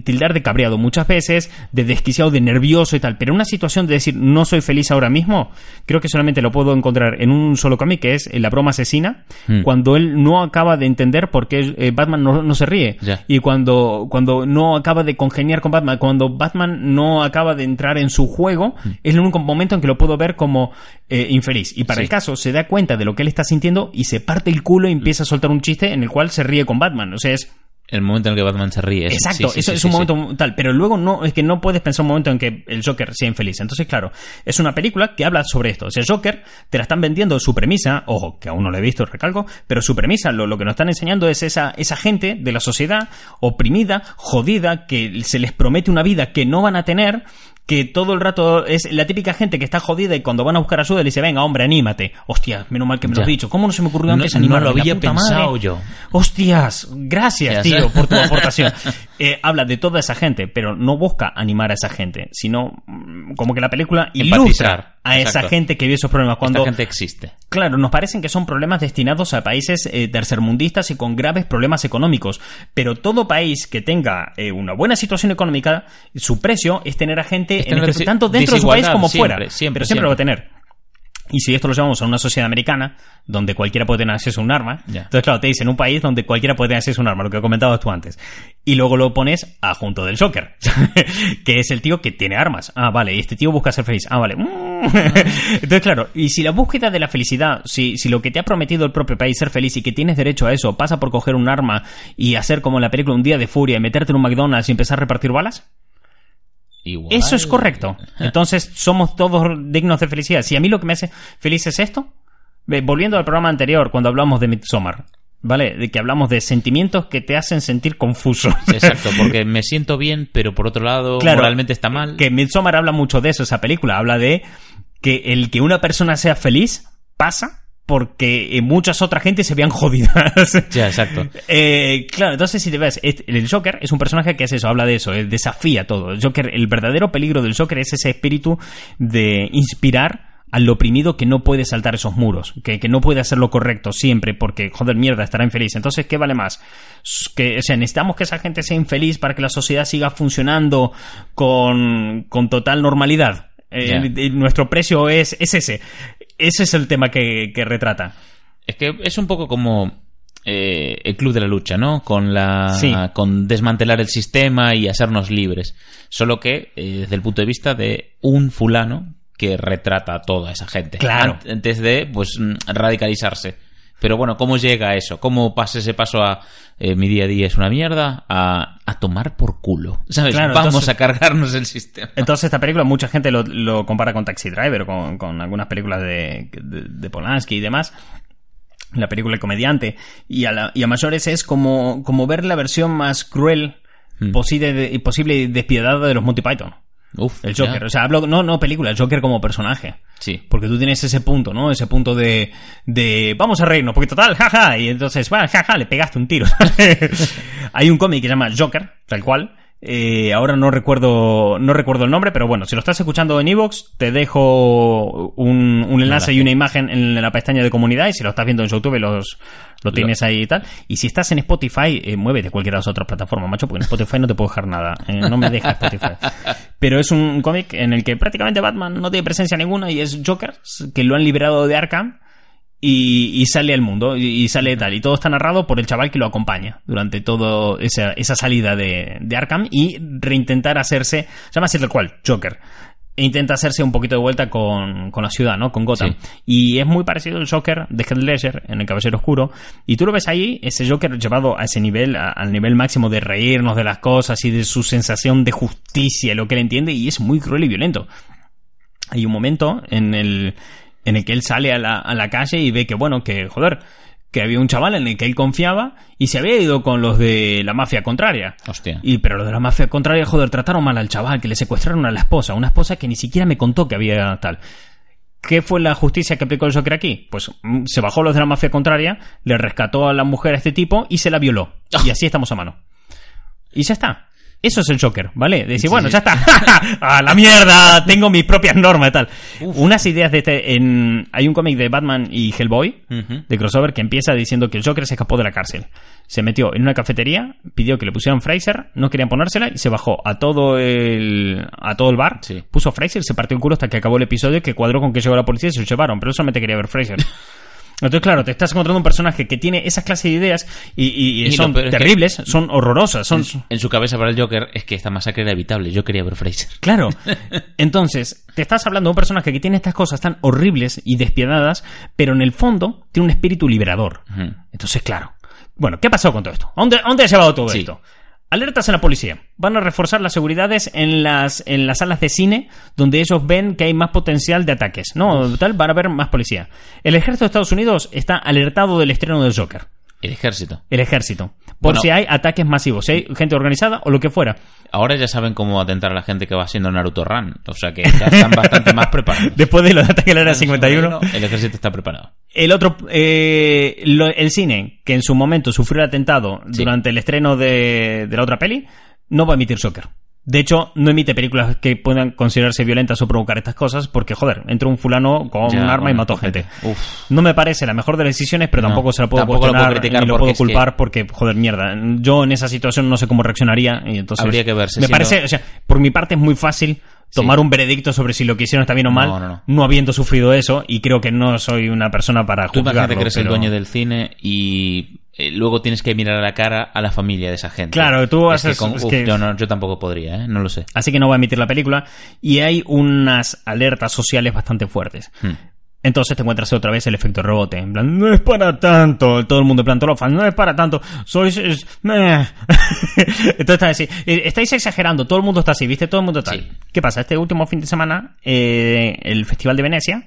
tildar de cabreado muchas veces, de desquiciado, de nervioso y tal. Pero una situación de decir no soy feliz ahora mismo, creo que solamente lo puedo encontrar en un solo cómic, que es La broma asesina, Mm. cuando él no acaba de entender por qué eh, Batman no, no se ríe. Y cuando, cuando no acaba de congeniar con Batman, cuando Batman no acaba de entrar en su juego, Mm. es el único momento en que lo puedo ver como eh, infeliz. Y para Sí. el caso, se da cuenta de lo que él está sintiendo y se parte el culo y empieza a soltar un chiste en el cual se ríe con Batman. O sea, es El momento en el que Batman se ríe. Exacto, Sí, sí, eso sí, es un momento tal, pero luego no, es que no puedes pensar un momento en que el Joker sea infeliz. Entonces, claro, es una película que habla sobre esto. O sea, Joker te la están vendiendo su premisa, ojo, que aún no lo he visto, recalco, pero su premisa, lo, lo que nos están enseñando es esa, esa gente de la sociedad oprimida, jodida, que se les promete una vida que no van a tener, que todo el rato es la típica gente que está jodida y cuando van a buscar ayuda le dice, venga, hombre, anímate. Hostia, menos mal que me lo has dicho. ¿Cómo no se me ocurrió antes no animarme? lo había pensado madre. yo. Hostias, gracias, tío, por tu [laughs] aportación. Eh, habla de toda esa gente, pero no busca animar a esa gente, sino mm, como que la película ilustra A esa gente que vive esos problemas. Cuando, Esta gente existe. Claro, nos parecen que son problemas destinados a países eh, tercermundistas y con graves problemas económicos, pero todo país que tenga eh, una buena situación económica, su precio es tener a gente Es en tener este- desi- tanto dentro de su país como siempre, fuera, siempre, pero siempre lo va a siempre. tener. Y si esto lo llevamos a una sociedad americana, donde cualquiera puede tener acceso a un arma, entonces claro, te dicen un país donde cualquiera puede tener acceso a un arma, lo que comentabas tú antes. Y luego lo pones a junto del Joker, [laughs] que es el tío que tiene armas. Ah, vale, y este tío busca ser feliz. Ah, vale. Mm. [laughs] Entonces, claro, y si la búsqueda de la felicidad, si, si lo que te ha prometido el propio país, ser feliz y que tienes derecho a eso, pasa por coger un arma y hacer como en la película un día de furia y meterte en un McDonald's y empezar a repartir balas, Igual. eso es correcto. [laughs] Entonces, somos todos dignos de felicidad. Si a mí lo que me hace feliz es esto, volviendo al programa anterior, cuando hablamos de Midsommar, ¿vale? De que hablamos de sentimientos que te hacen sentir confuso. Exacto, [laughs] porque me siento bien, pero por otro lado, Claro, moralmente está mal. Que Midsommar habla mucho de eso, esa película. Habla de que el que una persona sea feliz pasa porque eh, muchas otras gente se vean jodidas. [laughs] Ya, exacto. Eh, claro, entonces si te ves, el Joker es un personaje que es eso, habla de eso, eh, desafía todo. El Joker, el verdadero peligro del Joker es ese espíritu de inspirar al oprimido que no puede saltar esos muros, que, que no puede hacer lo correcto siempre porque, joder, mierda, estará infeliz. Entonces, ¿qué vale más? Que, o sea, necesitamos que esa gente sea infeliz para que la sociedad siga funcionando con, con total normalidad. Eh, nuestro precio es, es ese. Ese es el tema que, que retrata. Es que es un poco como eh, el club de la lucha, ¿no? Con la Sí. con desmantelar el sistema y hacernos libres. Solo que eh, desde el punto de vista de un fulano que retrata a toda esa gente. Claro. Ant- Antes de pues mm, radicalizarse. Pero bueno, ¿cómo llega a eso? ¿Cómo pasa ese paso a eh, mi día a día es una mierda? A, a tomar por culo. ¿Sabes? Claro, Vamos entonces- a cargarnos el sistema. Entonces esta película mucha gente lo, lo compara con Taxi Driver, con, con algunas películas de, de, de Polanski y demás. La película El Comediante. Y a, la- y a mayores es como, como ver la versión más cruel Mm. posible, de- posible y despiadada de los Monty Python. Uf, El Joker. ya. O sea, hablo, no, no película, el Joker como personaje. Sí. Porque tú tienes ese punto, ¿no? Ese punto de, de vamos a reírnos, porque total, jaja, y entonces, va, jaja, le pegaste un tiro. [laughs] Hay un cómic que se llama Joker, tal cual. Eh, ahora no recuerdo, no recuerdo el nombre, pero bueno, si lo estás escuchando en Evox, te dejo un, un enlace y una imagen en la pestaña de comunidad, y si lo estás viendo en YouTube, los, lo tienes ahí y tal. Y si estás en Spotify, eh, muévete cualquiera de las otras plataformas, macho, porque en Spotify no te puedo dejar nada. eh, no me deja Spotify. [laughs] Pero es un cómic en el que prácticamente Batman no tiene presencia ninguna y es Joker, que lo han liberado de Arkham y, y sale al mundo y, y sale tal. Y todo está narrado por el chaval que lo acompaña durante toda esa, esa salida de, de Arkham y reintentar hacerse, se llama así tal cual, Joker. E intenta hacerse un poquito de vuelta con, con la ciudad, ¿no? Con Gotham. Sí. Y es muy parecido al Joker de Heath Ledger en El Caballero Oscuro. Y tú lo ves ahí, ese Joker llevado a ese nivel, a- al nivel máximo de reírnos de las cosas y de su sensación de justicia, lo que él entiende, y es muy cruel y violento. Hay un momento en el, en el que él sale a la, a la calle y ve que, bueno, que, joder, que había un chaval en el que él confiaba y se había ido con los de la mafia contraria. Hostia. Y pero los de la mafia contraria, joder, trataron mal al chaval, que le secuestraron a la esposa, una esposa que ni siquiera me contó que había tal. ¿Qué fue la justicia que aplicó el Joker aquí? Pues mm, se bajó los de la mafia contraria, le rescató a la mujer a este tipo y se la violó. Y así estamos a mano. Y ya está. Eso es el Joker, ¿vale? De decir, bueno, ya está. [laughs] ¡A la mierda! Tengo mis propias normas y tal. Unas ideas de este... En... Hay un cómic de Batman y Hellboy, de crossover, que empieza diciendo que el Joker se escapó de la cárcel. Se metió en una cafetería, pidió que le pusieran Fraser, no querían ponérsela y se bajó a todo el, a todo el bar, Sí. puso Fraser, se partió el culo hasta que acabó el episodio que cuadró con que llegó la policía y se lo llevaron, pero solamente quería ver Fraser. [laughs] Entonces, claro, te estás encontrando un personaje que tiene esas clases de ideas y, y- y Y lo son peor es que- terribles, son horrorosas, son... En su cabeza para el Joker es que esta masacre era evitable. Yo quería ver Fraser. Claro. [laughs] Entonces, te estás hablando de un personaje que tiene estas cosas tan horribles y despiadadas, pero en el fondo tiene un espíritu liberador. Entonces, claro. Bueno, ¿qué ha pasado con todo esto? ¿A dónde, a dónde ha llevado todo Sí. esto? Alertas en la policía. Van a reforzar las seguridades en las, en las salas de cine donde ellos ven que hay más potencial de ataques. No, tal, van a haber más policía. El ejército de Estados Unidos está alertado del estreno del Joker. El ejército. El ejército. Por Bueno. si hay ataques masivos, si hay gente organizada o lo que fuera. Ahora ya saben cómo atentar a la gente que va siendo Naruto Run. O sea que ya están bastante más preparados. [laughs] Después de los ataques de la era 51. El ejército está preparado. El otro, eh, lo- el cine, que en su momento sufrió el atentado Sí. durante el estreno de, de la otra peli, no va a emitir Joker. De hecho, no emite películas que puedan considerarse violentas o provocar estas cosas porque, joder, entró un fulano con Ya, un arma y mató gente. Uf. No me parece la mejor de las decisiones, pero No, tampoco se la puedo tampoco lo puedo cuestionar criticar ni lo puedo que- culpar porque, joder, mierda. Yo en esa situación no sé cómo reaccionaría y entonces... Habría que verse, Me parece, o sea, por mi parte es muy fácil tomar un veredicto sobre si lo que hicieron está bien o mal, No, no, no. habiendo sufrido eso y creo que no soy una persona para Tú imagínate juzgarlo. que eres el dueño del cine y eh, luego tienes que mirar a la cara a la familia de esa gente. Claro, tú Es que haces- con- es uf, que- yo, no- yo tampoco podría, ¿eh? No lo sé. Así que no va a emitir la película. Y hay unas alertas sociales bastante fuertes. Hmm. Entonces te encuentras otra vez el efecto rebote. En plan, no es para tanto. Todo el mundo en plan, todos los fans, no es para tanto. Sois. es- meh". [laughs] Entonces así. eh, Estáis exagerando. Todo el mundo está así, ¿viste? Todo el mundo está Sí. así. ¿Qué pasa? Este último fin de semana, eh, el Festival de Venecia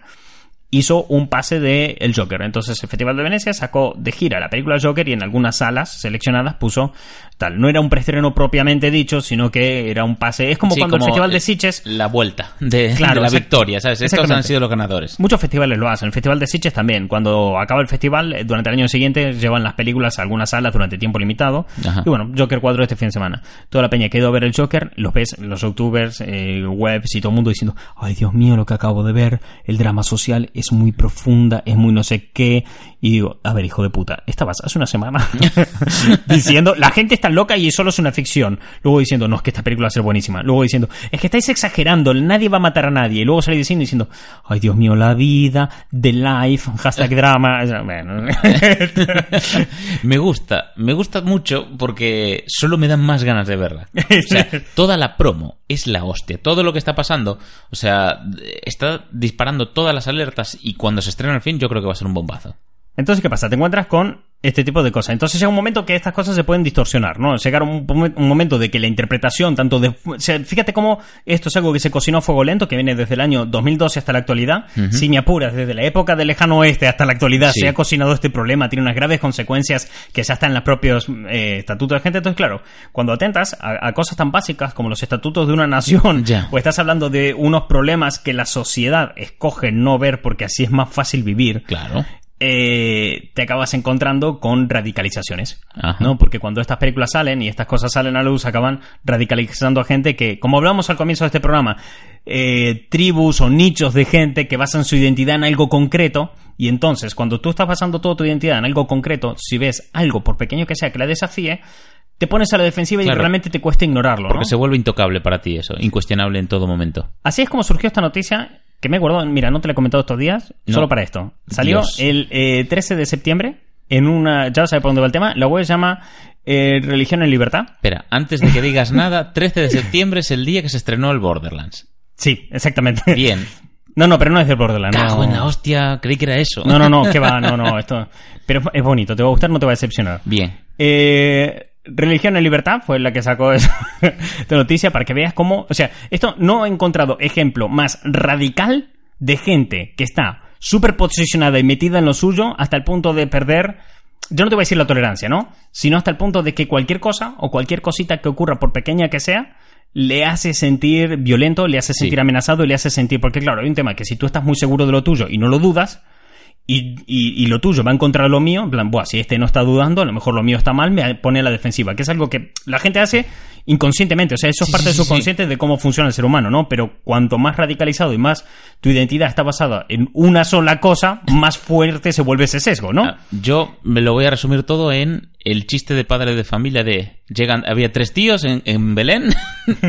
hizo un pase de El Joker. Entonces el Festival de Venecia sacó de gira la película Joker y en algunas salas seleccionadas puso tal. No era un preestreno propiamente dicho, sino que era un pase. Es como Sí, cuando como el Festival de Sitges La vuelta de, Claro, de la victoria, ¿sabes? Estos han sido los ganadores. Muchos festivales lo hacen. El Festival de Sitges también. Cuando acaba el festival, eh, durante el año siguiente llevan las películas a algunas salas durante tiempo limitado. Ajá. Y bueno, Joker 4 este fin de semana. Toda la peña que ha ido a ver el Joker, los ves, los youtubers, eh, webs y todo el mundo diciendo, ay Dios mío, lo que acabo de ver, el drama social es muy profunda, es muy no sé qué. Y digo, a ver, hijo de puta, estabas hace una semana [laughs] diciendo, la gente está loca y solo es una ficción. Luego diciendo, no, es que esta película va a ser buenísima. Luego diciendo, es que estáis exagerando, nadie va a matar a nadie. Y luego salí diciendo, diciendo, ay Dios mío, la vida, the life, hashtag [laughs] drama. Bueno. [laughs] me gusta, me gusta mucho porque solo me dan más ganas de verla. O sea, toda la promo es la hostia. Todo lo que está pasando, o sea, está disparando todas las alertas y cuando se estrena el fin yo creo que va a ser un bombazo. Entonces, ¿qué pasa? Te encuentras con este tipo de cosas. Entonces llega un momento que estas cosas se pueden distorsionar, ¿no? Llega un, un momento de que la interpretación, tanto de... o sea, fíjate cómo esto es algo que se cocinó a fuego lento, que viene desde el año 2012 hasta la actualidad. Si me apuras, desde la época del lejano oeste hasta la actualidad Sí. se ha cocinado este problema, tiene unas graves consecuencias que ya están en los propios eh, estatutos de gente. Entonces, claro, cuando atentas a, a cosas tan básicas como los estatutos de una nación, o estás hablando de unos problemas que la sociedad escoge no ver porque así es más fácil vivir, Claro. Eh, te acabas encontrando con radicalizaciones. Ajá. ¿no? Porque cuando estas películas salen y estas cosas salen a luz, acaban radicalizando a gente que, como hablamos al comienzo de este programa, eh, tribus o nichos de gente que basan su identidad en algo concreto. Y entonces, cuando tú estás basando toda tu identidad en algo concreto, si ves algo, por pequeño que sea, que la desafíe, te pones a la defensiva y realmente te cuesta ignorarlo. Porque ¿no? se vuelve intocable para ti eso, incuestionable en todo momento. Así es como surgió esta noticia que me he guardado. Mira, no te la he comentado estos días, No. solo para esto. Salió Dios. el eh, 13 de septiembre en una. Ya sabes por dónde va el tema. La web se llama eh, Religión en Libertad. Espera, antes de que digas [laughs] nada, 13 de septiembre es el día que se estrenó el Borderlands. Sí, exactamente. Bien. [laughs] No, no, pero no es del Borderlands. Cago no. en la hostia, creí que era eso. No, no, no, [laughs] que va, no, no, esto. Pero es- es bonito, te va a gustar, no te va a decepcionar. Bien. Eh, Religión en Libertad fue la que sacó esa [laughs] esta noticia para que veas cómo. O sea, esto no he encontrado ejemplo más radical de gente que está súper posicionada y metida en lo suyo hasta el punto de perder. Yo no te voy a decir la tolerancia, ¿no? Sino hasta el punto de que cualquier cosa o cualquier cosita que ocurra, por pequeña que sea, le hace sentir violento, le hace sentir Sí. amenazado, le hace sentir. Porque, claro, hay un tema que si tú estás muy seguro de lo tuyo y no lo dudas, y, y- y lo tuyo va en contra de lo mío, en plan, Buah, si este no está dudando, a lo mejor lo mío está mal, me pone a la defensiva, que es algo que la gente hace inconscientemente, o sea, eso es Sí, parte sí, de su sí, consciente de cómo funciona el ser humano, ¿no? Pero cuanto más radicalizado y más tu identidad está basada en una sola cosa, más fuerte se vuelve ese sesgo, ¿no? Ah, Yo me lo voy a resumir todo en el chiste de padre de familia de llegan había tres tíos en, en Belén [laughs]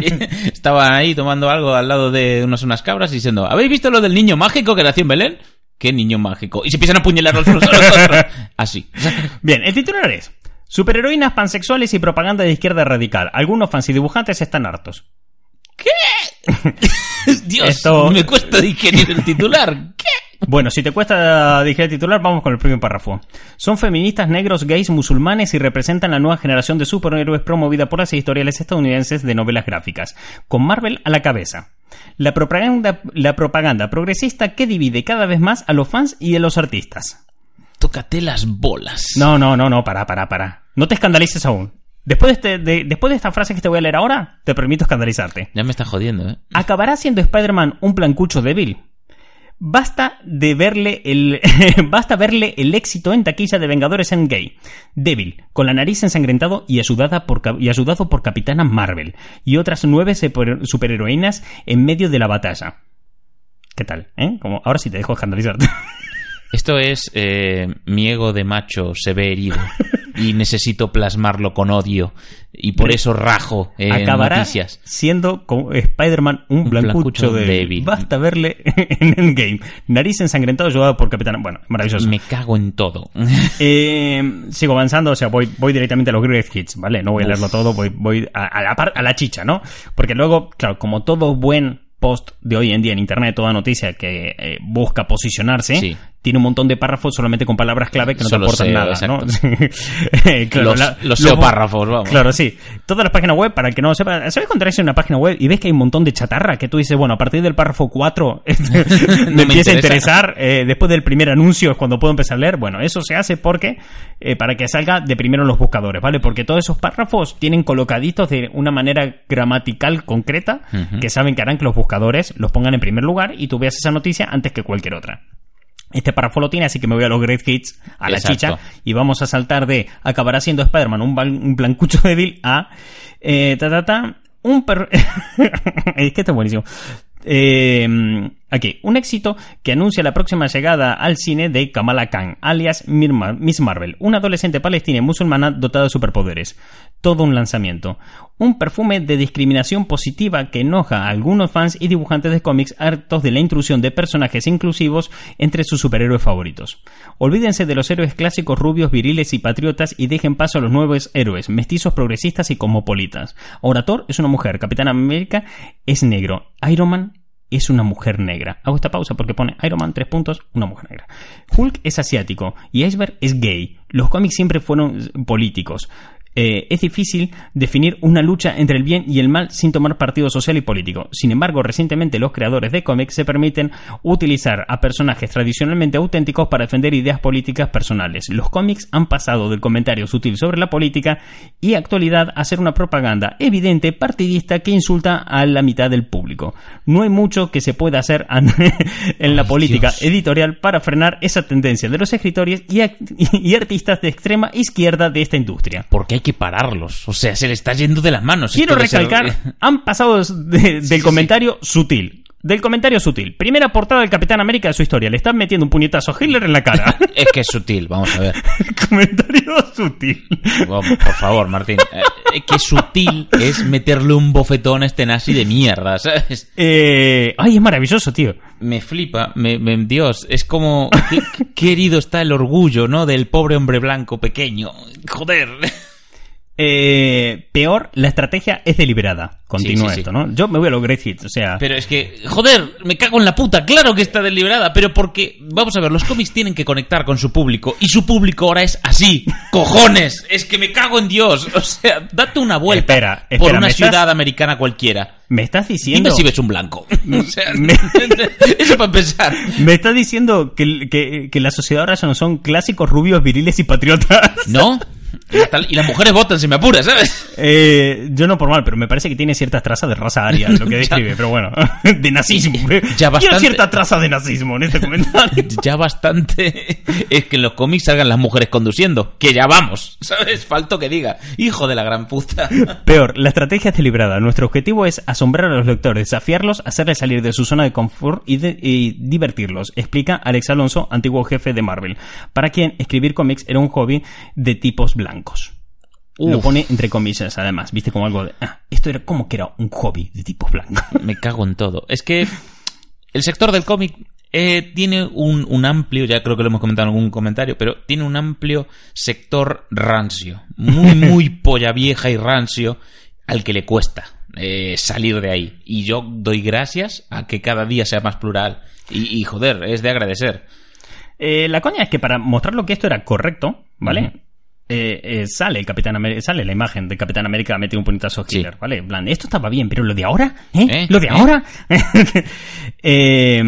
estaban ahí tomando algo al lado de unas, unas cabras y diciendo ¿habéis visto lo del niño mágico que nació en Belén? ¿Qué niño mágico? y se empiezan a apuñalar los unos a los otros [laughs] así Bien, el titular es Superheroínas pansexuales y propaganda de izquierda radical. Algunos fans y dibujantes están hartos. [laughs] Dios Esto- me cuesta digerir el titular ¿qué? Bueno, si te cuesta digerir el titular, vamos con el primer párrafo. Son feministas negros, gays, musulmanes y representan la nueva generación de superhéroes promovida por las editoriales estadounidenses de novelas gráficas, con Marvel a la cabeza. La propaganda, la propaganda progresista que divide cada vez más a los fans y a los artistas. tócate las bolas No, no, no, no, para, para, para. No te escandalices aún. Después de, este- de- después de esta frase que te voy a leer ahora, te permito escandalizarte. ya me está jodiendo ¿eh? ¿Acabará siendo Spider-Man un plancucho débil? Basta de verle el [laughs] basta verle el éxito en taquilla de Vengadores Endgame. Débil, con la nariz ensangrentado y ayudada por y ayudado por Capitana Marvel y otras nueve super- superheroínas en medio de la batalla. ¿Qué tal? ¿Eh? Como ahora sí te dejo escandalizarte. [laughs] Esto es eh, mi ego de macho se ve herido [laughs] y necesito plasmarlo con odio y por eso rajo en Acabará noticias. siendo como Spider-Man un, Un blancucho, blancucho débil. Basta verle [laughs] en Endgame. Nariz ensangrentado ayudado por Capitana. Bueno, maravilloso. Me cago en todo. [laughs] Eh, sigo avanzando, o sea, voy, voy directamente a los Great Hits, ¿vale? No voy a Uf. leerlo todo, voy, voy a, a la par- a la chicha, ¿no? Porque luego, claro, como todo buen post de hoy en día en Internet, toda noticia que eh, busca posicionarse, Sí. Tiene un montón de párrafos solamente con palabras clave que no Solo te aportan nada, exacto. ¿no? [laughs] Claro, los la- párrafos, vamos. Claro, sí. Todas las páginas web, para el que no lo sepa, ¿sabes cuando entras en una página web y ves que hay un montón de chatarra? Que tú dices, bueno, a partir del párrafo 4 [laughs] [laughs] me, me empieza a interesa. interesar, eh, después del primer anuncio es cuando puedo empezar a leer. Bueno, eso se hace porque, eh, para que salga de primero los buscadores, ¿vale? Porque todos esos párrafos tienen colocaditos de una manera gramatical concreta que saben que harán que los buscadores los pongan en primer lugar y tú veas esa noticia antes que cualquier otra. Este párrafo lo tiene, así que me voy a los Great Hits, a la Exacto. chicha, y vamos a saltar de acabará siendo Spider-Man un, blan- un blancucho [laughs] débil a eh, ta, ta, ta, un per... [laughs] es que esto es buenísimo. Eh, aquí, un éxito que anuncia la próxima llegada al cine de Kamala Khan, alias Miss Marvel, una adolescente palestina y musulmana dotada de superpoderes. Todo un lanzamiento. Un perfume de discriminación positiva que enoja a algunos fans y dibujantes de cómics hartos de la intrusión de personajes inclusivos entre sus superhéroes favoritos. Olvídense de los héroes clásicos rubios, viriles y patriotas y dejen paso a los nuevos héroes, mestizos, progresistas y cosmopolitas. Ahora Thor es una mujer, Capitán América es negro, Iron Man es una mujer negra. Hago esta pausa porque pone Iron Man tres puntos, una mujer negra. Hulk es asiático y Iceberg es gay. Los cómics siempre fueron políticos. Eh, es difícil definir una lucha entre el bien y el mal sin tomar partido social y político. Sin embargo, recientemente los creadores de cómics se permiten utilizar a personajes tradicionalmente auténticos para defender ideas políticas personales. Los cómics han pasado del comentario sutil sobre la política y actualidad a ser una propaganda evidente, partidista, que insulta a la mitad del público. No hay mucho que se pueda hacer [laughs] en la política Dios. editorial para frenar esa tendencia de los escritores y [laughs] artistas de extrema izquierda de esta industria. Porque hay que pararlos. O sea, se le está yendo de las manos. Quiero de ser- recalcar, [laughs] han pasado de- del sí, comentario sutil. Del comentario sutil. Primera portada del Capitán América de su historia. Le están metiendo un puñetazo a Hitler en la cara. [laughs] Es que es sutil, vamos a ver. [laughs] comentario sutil. Vamos, por favor, Martín. Eh, que sutil es meterle un bofetón a este nazi de mierda, ¿sabes? Eh, ay, es maravilloso, tío. Me flipa, me, me- Dios, es como... Qué, qué herido está el orgullo, ¿no? Del pobre hombre blanco pequeño. Joder. Eh, peor, la estrategia es deliberada. Continúa Sí, sí, sí. esto, ¿no? Yo me voy a los Great Hits, o sea... Pero es que, joder, me cago en la puta, claro que está deliberada, pero porque, vamos a ver, los cómics tienen que conectar con su público, y su público ahora es así, [laughs] cojones, es que me cago en Dios, o sea, date una vuelta Espera, por una ¿me estás- ciudad americana cualquiera. Me estás diciendo... Dime si ves un blanco. [laughs] O sea, Me- [laughs] eso para empezar. Me estás diciendo que, que, que la sociedad ahora no son clásicos rubios, viriles y patriotas. ¿No? Y las mujeres votan si me apuras, ¿sabes? Eh, yo no por mal, pero me parece que tiene ciertas trazas de raza aria lo que [laughs] describe, pero bueno, [laughs] de nazismo. Ya Quiero bastante- cierta traza de nazismo en este comentario. [laughs] Ya bastante es que en los cómics salgan las mujeres conduciendo, que ya vamos, ¿sabes? Falto que diga, hijo de la gran puta. Peor, la estrategia es deliberada. Nuestro objetivo es asombrar a los lectores, desafiarlos, hacerles salir de su zona de confort y, de- y divertirlos, explica Alex Alonso, antiguo jefe de Marvel, para quien escribir cómics era un hobby de tipos blancos. Lo Uf. pone entre comillas, además, viste como algo de... Ah, esto era como que era un hobby de tipos blancos. [laughs] Me cago en todo. Es que el sector del cómic eh, tiene un, un amplio, ya creo que lo hemos comentado en algún comentario, pero tiene un amplio sector rancio. Muy, [laughs] muy polla vieja y rancio al que le cuesta eh, salir de ahí. Y yo doy gracias a que cada día sea más plural. Y, y, joder, es de agradecer. Eh, la coña es que para mostrar lo que esto era correcto, ¿vale? Eh, eh, sale el Capitán América, sale la imagen de Capitán América metido un puñetazo a Sí. Hitler, ¿vale? En plan, esto estaba bien, pero lo de ahora, ¿eh? ¿Eh? ¿Lo de ¿Eh? ahora? [laughs] Eh,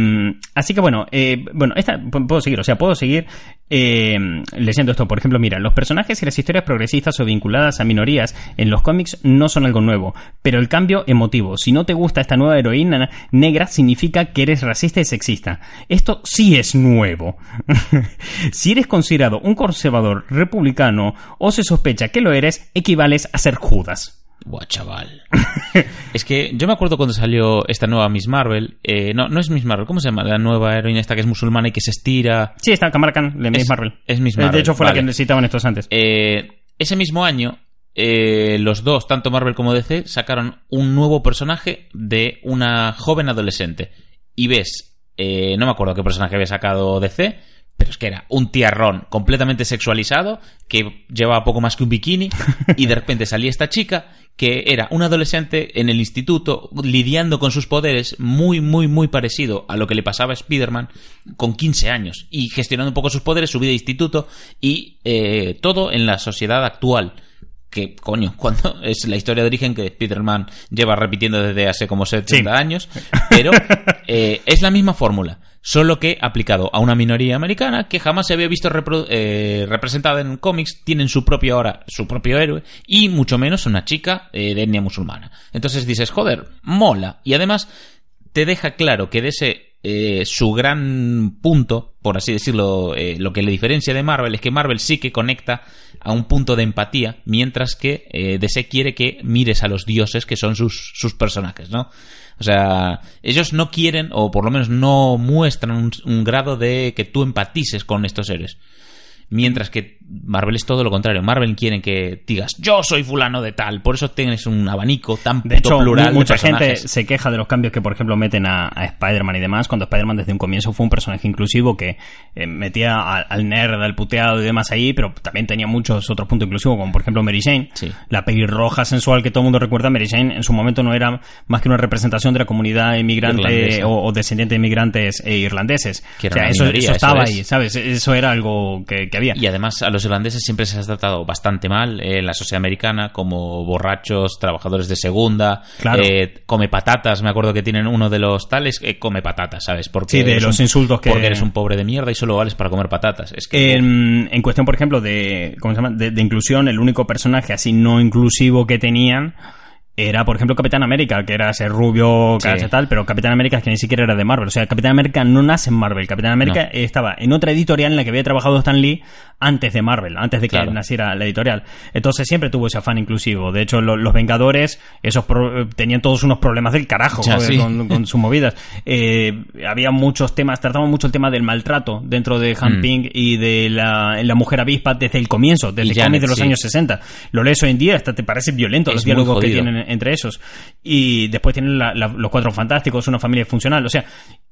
así que bueno, eh, bueno, esta puedo seguir, o sea, puedo seguir eh, leyendo esto. Por ejemplo, mira, los personajes y las historias progresistas o vinculadas a minorías en los cómics no son algo nuevo, pero el cambio emotivo. Si no te gusta esta nueva heroína negra, significa que eres racista y sexista. Esto sí es nuevo. [laughs] si eres considerado un conservador republicano o se sospecha que lo eres, equivales a ser Judas. Buah, chaval. [laughs] es que yo me acuerdo cuando salió esta nueva Miss Marvel. eh, no, no es Miss Marvel. ¿Cómo se llama? La nueva heroína esta que es musulmana y que se estira. Sí, está Kamala Khan, de Miss Es- Marvel. es Miss Eh, Marvel, De hecho, fue vale. la que necesitaban estos antes. Eh, ese mismo año, eh, los dos, tanto Marvel como DC, sacaron un nuevo personaje de una joven adolescente. Y ves, no me acuerdo qué personaje había sacado DC, pero es que era un tiarrón completamente sexualizado que llevaba poco más que un bikini y de repente salía esta chica que era un adolescente en el instituto lidiando con sus poderes muy, muy, muy parecido a lo que le pasaba a Spider-Man con 15 años y gestionando un poco sus poderes, su vida de instituto y eh, todo en la sociedad actual. Que, coño, [laughs] cuando es la historia de origen que Spider-Man lleva repitiendo desde hace como 70 Sí. años, pero eh, es la misma fórmula, solo que aplicado a una minoría americana que jamás se había visto eh, representada en cómics, tienen su propio ahora, su propio héroe, y mucho menos una chica eh, de etnia musulmana. Entonces dices, joder, mola. Y además te deja claro que de ese eh, su gran punto, por así decirlo, eh, lo que le diferencia de Marvel es que Marvel sí que conecta a un punto de empatía, mientras que eh, DC quiere que mires a los dioses que son sus, sus personajes, ¿no? O sea, ellos no quieren, o por lo menos no muestran un, un grado de que tú empatices con estos héroes. Mientras que Marvel es todo lo contrario. Marvel quiere que digas, yo soy fulano de tal. Por eso tienes un abanico tan De hecho, plural. mu- mucha de gente se queja de los cambios que, por ejemplo, meten a, a Spider-Man y demás, cuando Spider-Man desde un comienzo fue un personaje inclusivo que eh, metía a- al nerd, al puteado y demás ahí, pero también tenía muchos otros puntos inclusivos, como por ejemplo Mary Jane, Sí. la pelirroja sensual que todo el mundo recuerda. Mary Jane en su momento no era más que una representación de la comunidad inmigrante o, o descendiente de inmigrantes e irlandeses. Que o sea, eso, minoría, eso estaba eso es. ahí, ¿sabes? Eso era algo que, que había. Y además a los irlandeses siempre se les ha tratado bastante mal eh, en la sociedad americana, como borrachos, trabajadores de segunda, Claro. eh, come patatas, me acuerdo que tienen uno de los tales, eh, come patatas, ¿sabes? Porque Sí, de los un- insultos que- Porque eres un pobre de mierda y solo vales para comer patatas. Es que... En, en cuestión, por ejemplo, de, ¿cómo se llama? De, de inclusión, el único personaje así no inclusivo que tenían era, por ejemplo, Capitán América, que era ese rubio, Sí. tal, pero Capitán América es que ni siquiera era de Marvel. O sea, Capitán América no nace en Marvel. Capitán América No. estaba en otra editorial en la que había trabajado Stan Lee antes de Marvel, antes de que Claro. naciera la editorial. Entonces siempre tuvo ese afán inclusivo. De hecho, lo- los Vengadores, esos pro- tenían todos unos problemas del carajo Ya, joder, sí. con, con sus movidas. Eh, había muchos temas, trataban mucho el tema del maltrato dentro de Han Mm. Ping y de la, la mujer avispa desde el comienzo, desde Janet, de los sí. años 60. Lo lees hoy en día, hasta te parece violento Es los diálogos que tienen entre esos. Y después tienen la- la- los cuatro fantásticos, una familia funcional. O sea,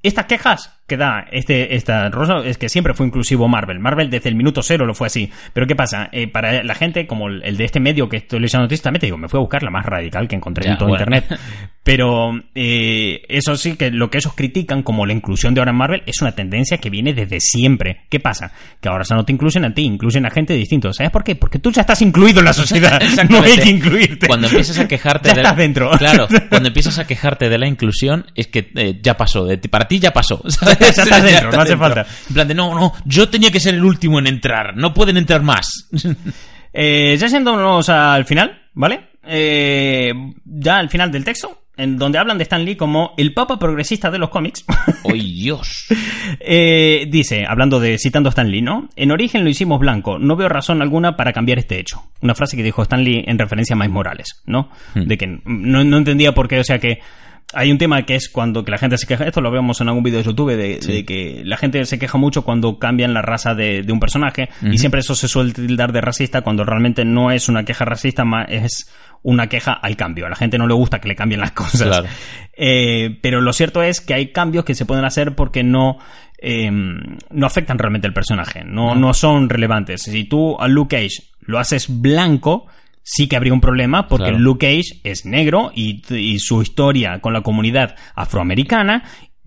estas quejas que da este esta rosa es que siempre fue inclusivo Marvel. Marvel desde el minuto cero lo fue así. Pero ¿qué pasa? Eh, para la gente como el, el de este medio que estoy leyendo noticias, también te digo, me fui a buscar la más radical que encontré Ya, en todo bueno. internet. [laughs] Pero eh, eso sí que lo que ellos critican como la inclusión de ahora en Marvel es una tendencia que viene desde siempre. ¿Qué pasa? Que ahora no te incluyen a ti, incluyen a gente distinta. ¿Sabes por qué? Porque tú ya estás incluido en la sociedad. [laughs] no hay que incluirte. Cuando empiezas a quejarte [laughs] Ya de estás dentro. Claro, [laughs] cuando empiezas a quejarte de la inclusión es que eh, ya pasó, de ti- para ti ya pasó. ¿sabes? Ya estás dentro, no hace falta. En plan de, no, no, yo tenía que ser el último en entrar, no pueden entrar más. Eh, ya yéndonos al final, ¿vale? Eh, ya al final del texto, en donde hablan de Stan Lee como el papa progresista de los cómics. [laughs] ¡Ay, Dios! Eh, dice, hablando de, citando a Stan Lee, ¿no? En origen lo hicimos blanco, no veo razón alguna para cambiar este hecho. Una frase que dijo Stan Lee en referencia a Miles Morales, ¿no? Hmm. De que no, no entendía por qué, o sea que hay un tema que es cuando que la gente se queja, esto lo vemos en algún vídeo de YouTube, de, Sí. de que la gente se queja mucho cuando cambian la raza de, de un personaje y siempre eso se suele tildar de racista cuando realmente no es una queja racista, más es una queja al cambio. A la gente no le gusta que le cambien las [laughs] cosas. Claro. Eh, pero lo cierto es que hay cambios que se pueden hacer porque no, eh, no afectan realmente al personaje, no, no son relevantes. Si tú a Luke Cage lo haces blanco, sí que habría un problema porque Claro. Luke Cage es negro y, y su historia con la comunidad afroamericana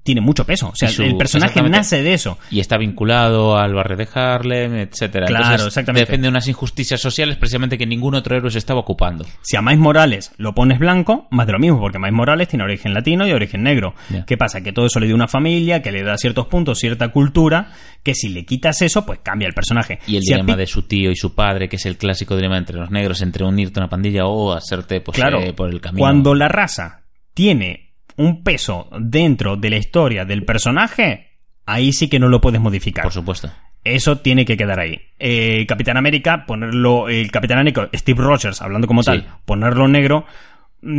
tiene mucho peso. O sea, su- el personaje nace de eso. Y está vinculado al barrio de Harlem, etcétera. Claro, Entonces, exactamente. Defiende de unas injusticias sociales precisamente que ningún otro héroe se estaba ocupando. Si a Miles Morales lo pones blanco, más de lo mismo, porque Miles Morales tiene origen latino y origen negro. ¿Qué pasa? Que todo eso le dio una familia, que le da ciertos puntos, cierta cultura, que si le quitas eso, pues cambia el personaje. Y el Si dilema de su tío y su padre, que es el clásico dilema entre los negros, entre unirte a una pandilla o hacerte pues, Claro, eh, por el camino. cuando la raza tiene un peso dentro de la historia del personaje, ahí sí que no lo puedes modificar. Por supuesto. Eso tiene que quedar ahí. Eh, Capitán América, ponerlo, el Capitán América, Steve Rogers, hablando como Sí. tal, ponerlo negro,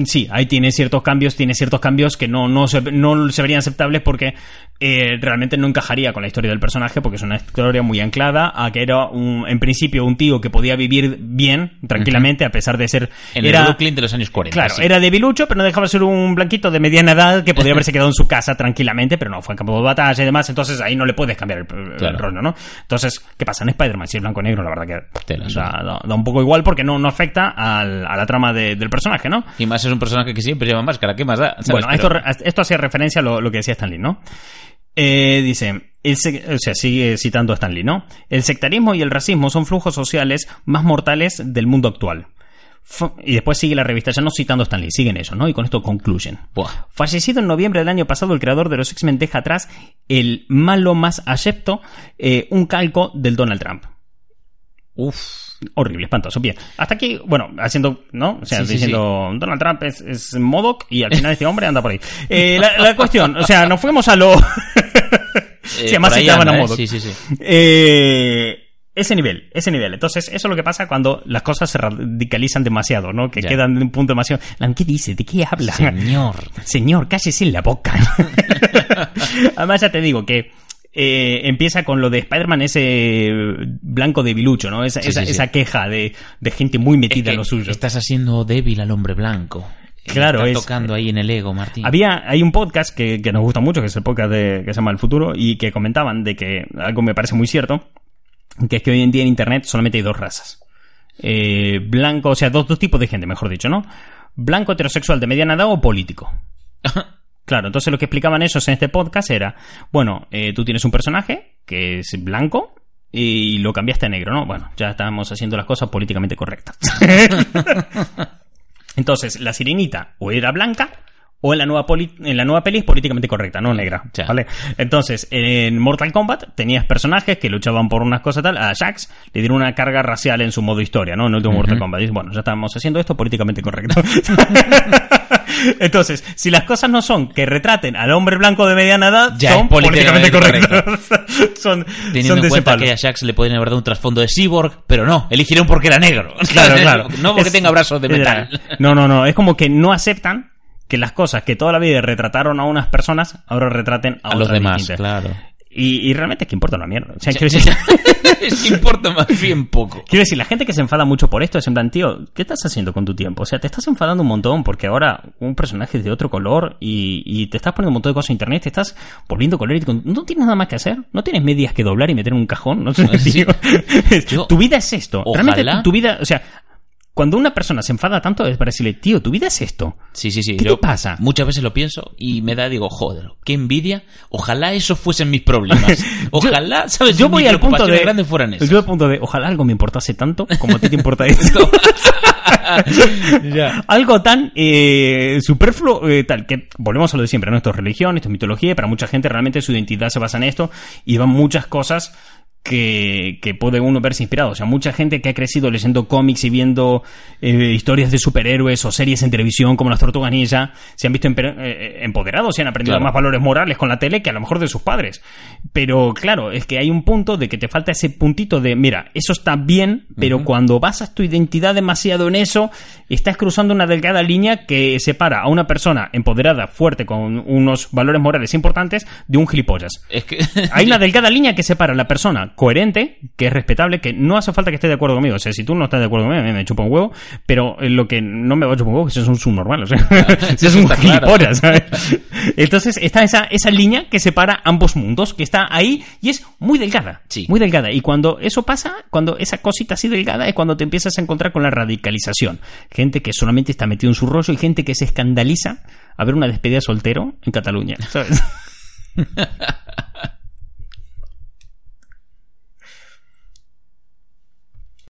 sí, ahí tiene ciertos cambios, tiene ciertos cambios que no, no, se, no se verían aceptables porque eh, realmente no encajaría con la historia del personaje, porque es una historia muy anclada a que era un, en principio un tío que podía vivir bien, tranquilamente, a pesar de ser... En era, el Brooklyn de los años 40. Claro, sí. era debilucho, pero no dejaba de ser un blanquito de mediana edad que podría [laughs] haberse quedado en su casa tranquilamente, pero no, fue en campo de batalla y demás, entonces ahí no le puedes cambiar el, el Claro. rollo, ¿no? Entonces, ¿qué pasa? En Spider-Man, si es blanco o negro, la verdad que da, da- da un poco igual porque no, no afecta al- a la trama de- del personaje, ¿no? Y más es un personaje que siempre lleva máscara. ¿Qué más da? ¿Sabes? Bueno, esto, esto hacía referencia a lo, lo que decía Stanley, ¿no? Eh, dice, el o sea, sigue citando a Stanley, ¿no? El sectarismo y el racismo son flujos sociales más mortales del mundo actual. Y después sigue la revista, ya no citando a Stanley, siguen eso, ¿no? Y con esto concluyen. Buah. Fallecido en noviembre del año pasado, el creador de los X-Men deja atrás el malo más acepto, eh, un calco del Donald Trump. Uf. Horrible, espantoso. Bien, hasta aquí, bueno, haciendo, ¿no? O sea, Sí, sí, diciendo Donald Trump es, es Modoc y al final este hombre anda por ahí. Eh, la, la cuestión, o sea, nos fuimos a lo. [laughs] Eh, sí, además por ahí citaban anda, a ¿eh? Modoc. Sí, sí, sí. Eh, ese nivel, ese nivel. Entonces, eso es lo que pasa cuando las cosas se radicalizan demasiado, ¿no? Que quedan en un punto demasiado. ¿Qué dice? ¿De qué habla? Señor. [laughs] Señor, cállese en la boca. [laughs] Además, ya te digo que eh, empieza con lo de Spider-Man ese blanco debilucho, ¿no? Esa, Sí, esa, sí, sí. esa queja de, de gente muy metida Es en lo suyo. Estás haciendo débil al hombre blanco. Claro, Está es- tocando ahí en el ego, Martín. Había, hay un podcast que, que nos gusta mucho, que es el podcast de, que se llama El Futuro, y que comentaban de que algo me parece muy cierto, que es que hoy en día en Internet solamente hay dos razas. Eh, blanco, o sea, dos, dos tipos de gente, mejor dicho, ¿no? Blanco heterosexual de mediana edad o político. [laughs] Claro, entonces lo que explicaban ellos en este podcast era, bueno, eh, tú tienes un personaje que es blanco y lo cambiaste a negro, ¿no? Bueno, ya estábamos haciendo las cosas políticamente correctas. [laughs] Entonces, la sirenita o era blanca o en la nueva poli- en la nueva peli es políticamente correcta, no negra, Ya. ¿vale? Entonces, en Mortal Kombat tenías personajes que luchaban por unas cosas tal, a Jax le dieron una carga racial en su modo historia, ¿no? En el último Mortal Kombat. Dices, bueno, ya estamos haciendo esto políticamente correcto. [laughs] [laughs] Entonces, si las cosas no son que retraten al hombre blanco de mediana edad, Ya son políticamente políticamente correctos. [laughs] son, Teniendo son de en cuenta que a Jax le pueden haber dado un trasfondo de cyborg, pero no, eligieron porque era negro. [laughs] Claro, claro. no porque Es- tenga brazos de metal. No, no, no. Es como que no aceptan que las cosas que toda la vida retrataron a unas personas ahora retraten a, A los otras demás, distintas. claro. Y, y realmente es que importa una mierda. O sea, quiero decir, [laughs] es que importa más bien poco. [laughs] quiero decir, la gente que se enfada mucho por esto es en plan, tío, ¿qué estás haciendo con tu tiempo? O sea, te estás enfadando un montón porque ahora un personaje es de otro color y, y te estás poniendo un montón de cosas en internet, te estás volviendo colérico. No tienes nada más que hacer. No tienes medias que doblar y meter en un cajón. No sé, [laughs] tío. Yo- tu vida es esto. Ojalá- Realmente tu vida, o sea, cuando una persona se enfada tanto es para decirle, tío, tu vida es esto. Sí, sí, sí. ¿Qué Yo te pasa? Muchas veces lo pienso y me da, digo, joder, qué envidia. Ojalá esos fuesen mis problemas. [laughs] Ojalá, ¿sabes? Yo Mis voy al punto de. grandes fueran esas. Yo al punto de. Ojalá algo me importase tanto como a ti te importa [laughs] esto. [laughs] Ya. algo tan eh, superfluo, eh, tal, que volvemos a lo de siempre, ¿no? Esto es religión, esto es mitología, para mucha gente realmente su identidad se basa en esto y van muchas cosas que, que puede uno verse inspirado. O sea, mucha gente que ha crecido leyendo cómics y viendo eh, historias de superhéroes o series en televisión como las Tortugas Ninja, se han visto empe- eh, empoderados y han aprendido Claro. más valores morales con la tele que a lo mejor de sus padres. Pero claro, es que hay un punto de que te falta ese puntito de, mira, eso está bien, pero cuando basas tu identidad demasiado en eso, estás cruzando una delgada línea que separa a una persona empoderada, fuerte, con unos valores morales importantes, de un gilipollas. Es que. Hay una [laughs] delgada línea que separa a la persona coherente, que es respetable, que no hace falta que esté de acuerdo conmigo. O sea, si tú no estás de acuerdo conmigo, a mí me chupa un huevo, pero lo que no me va a chupar un huevo es que es un subnormal. O sea, si [laughs] es un gilipollas, ¿sabes? Entonces está esa, esa línea que separa ambos mundos, que está ahí y es muy delgada. Sí. Muy delgada. Y cuando eso pasa, cuando esa cosita así delgada, es cuando te empiezas a encontrar con la radicalización. Gente que solamente está metido en su rollo y gente que se escandaliza a ver una despedida soltero en Cataluña. ¿sabes? [laughs]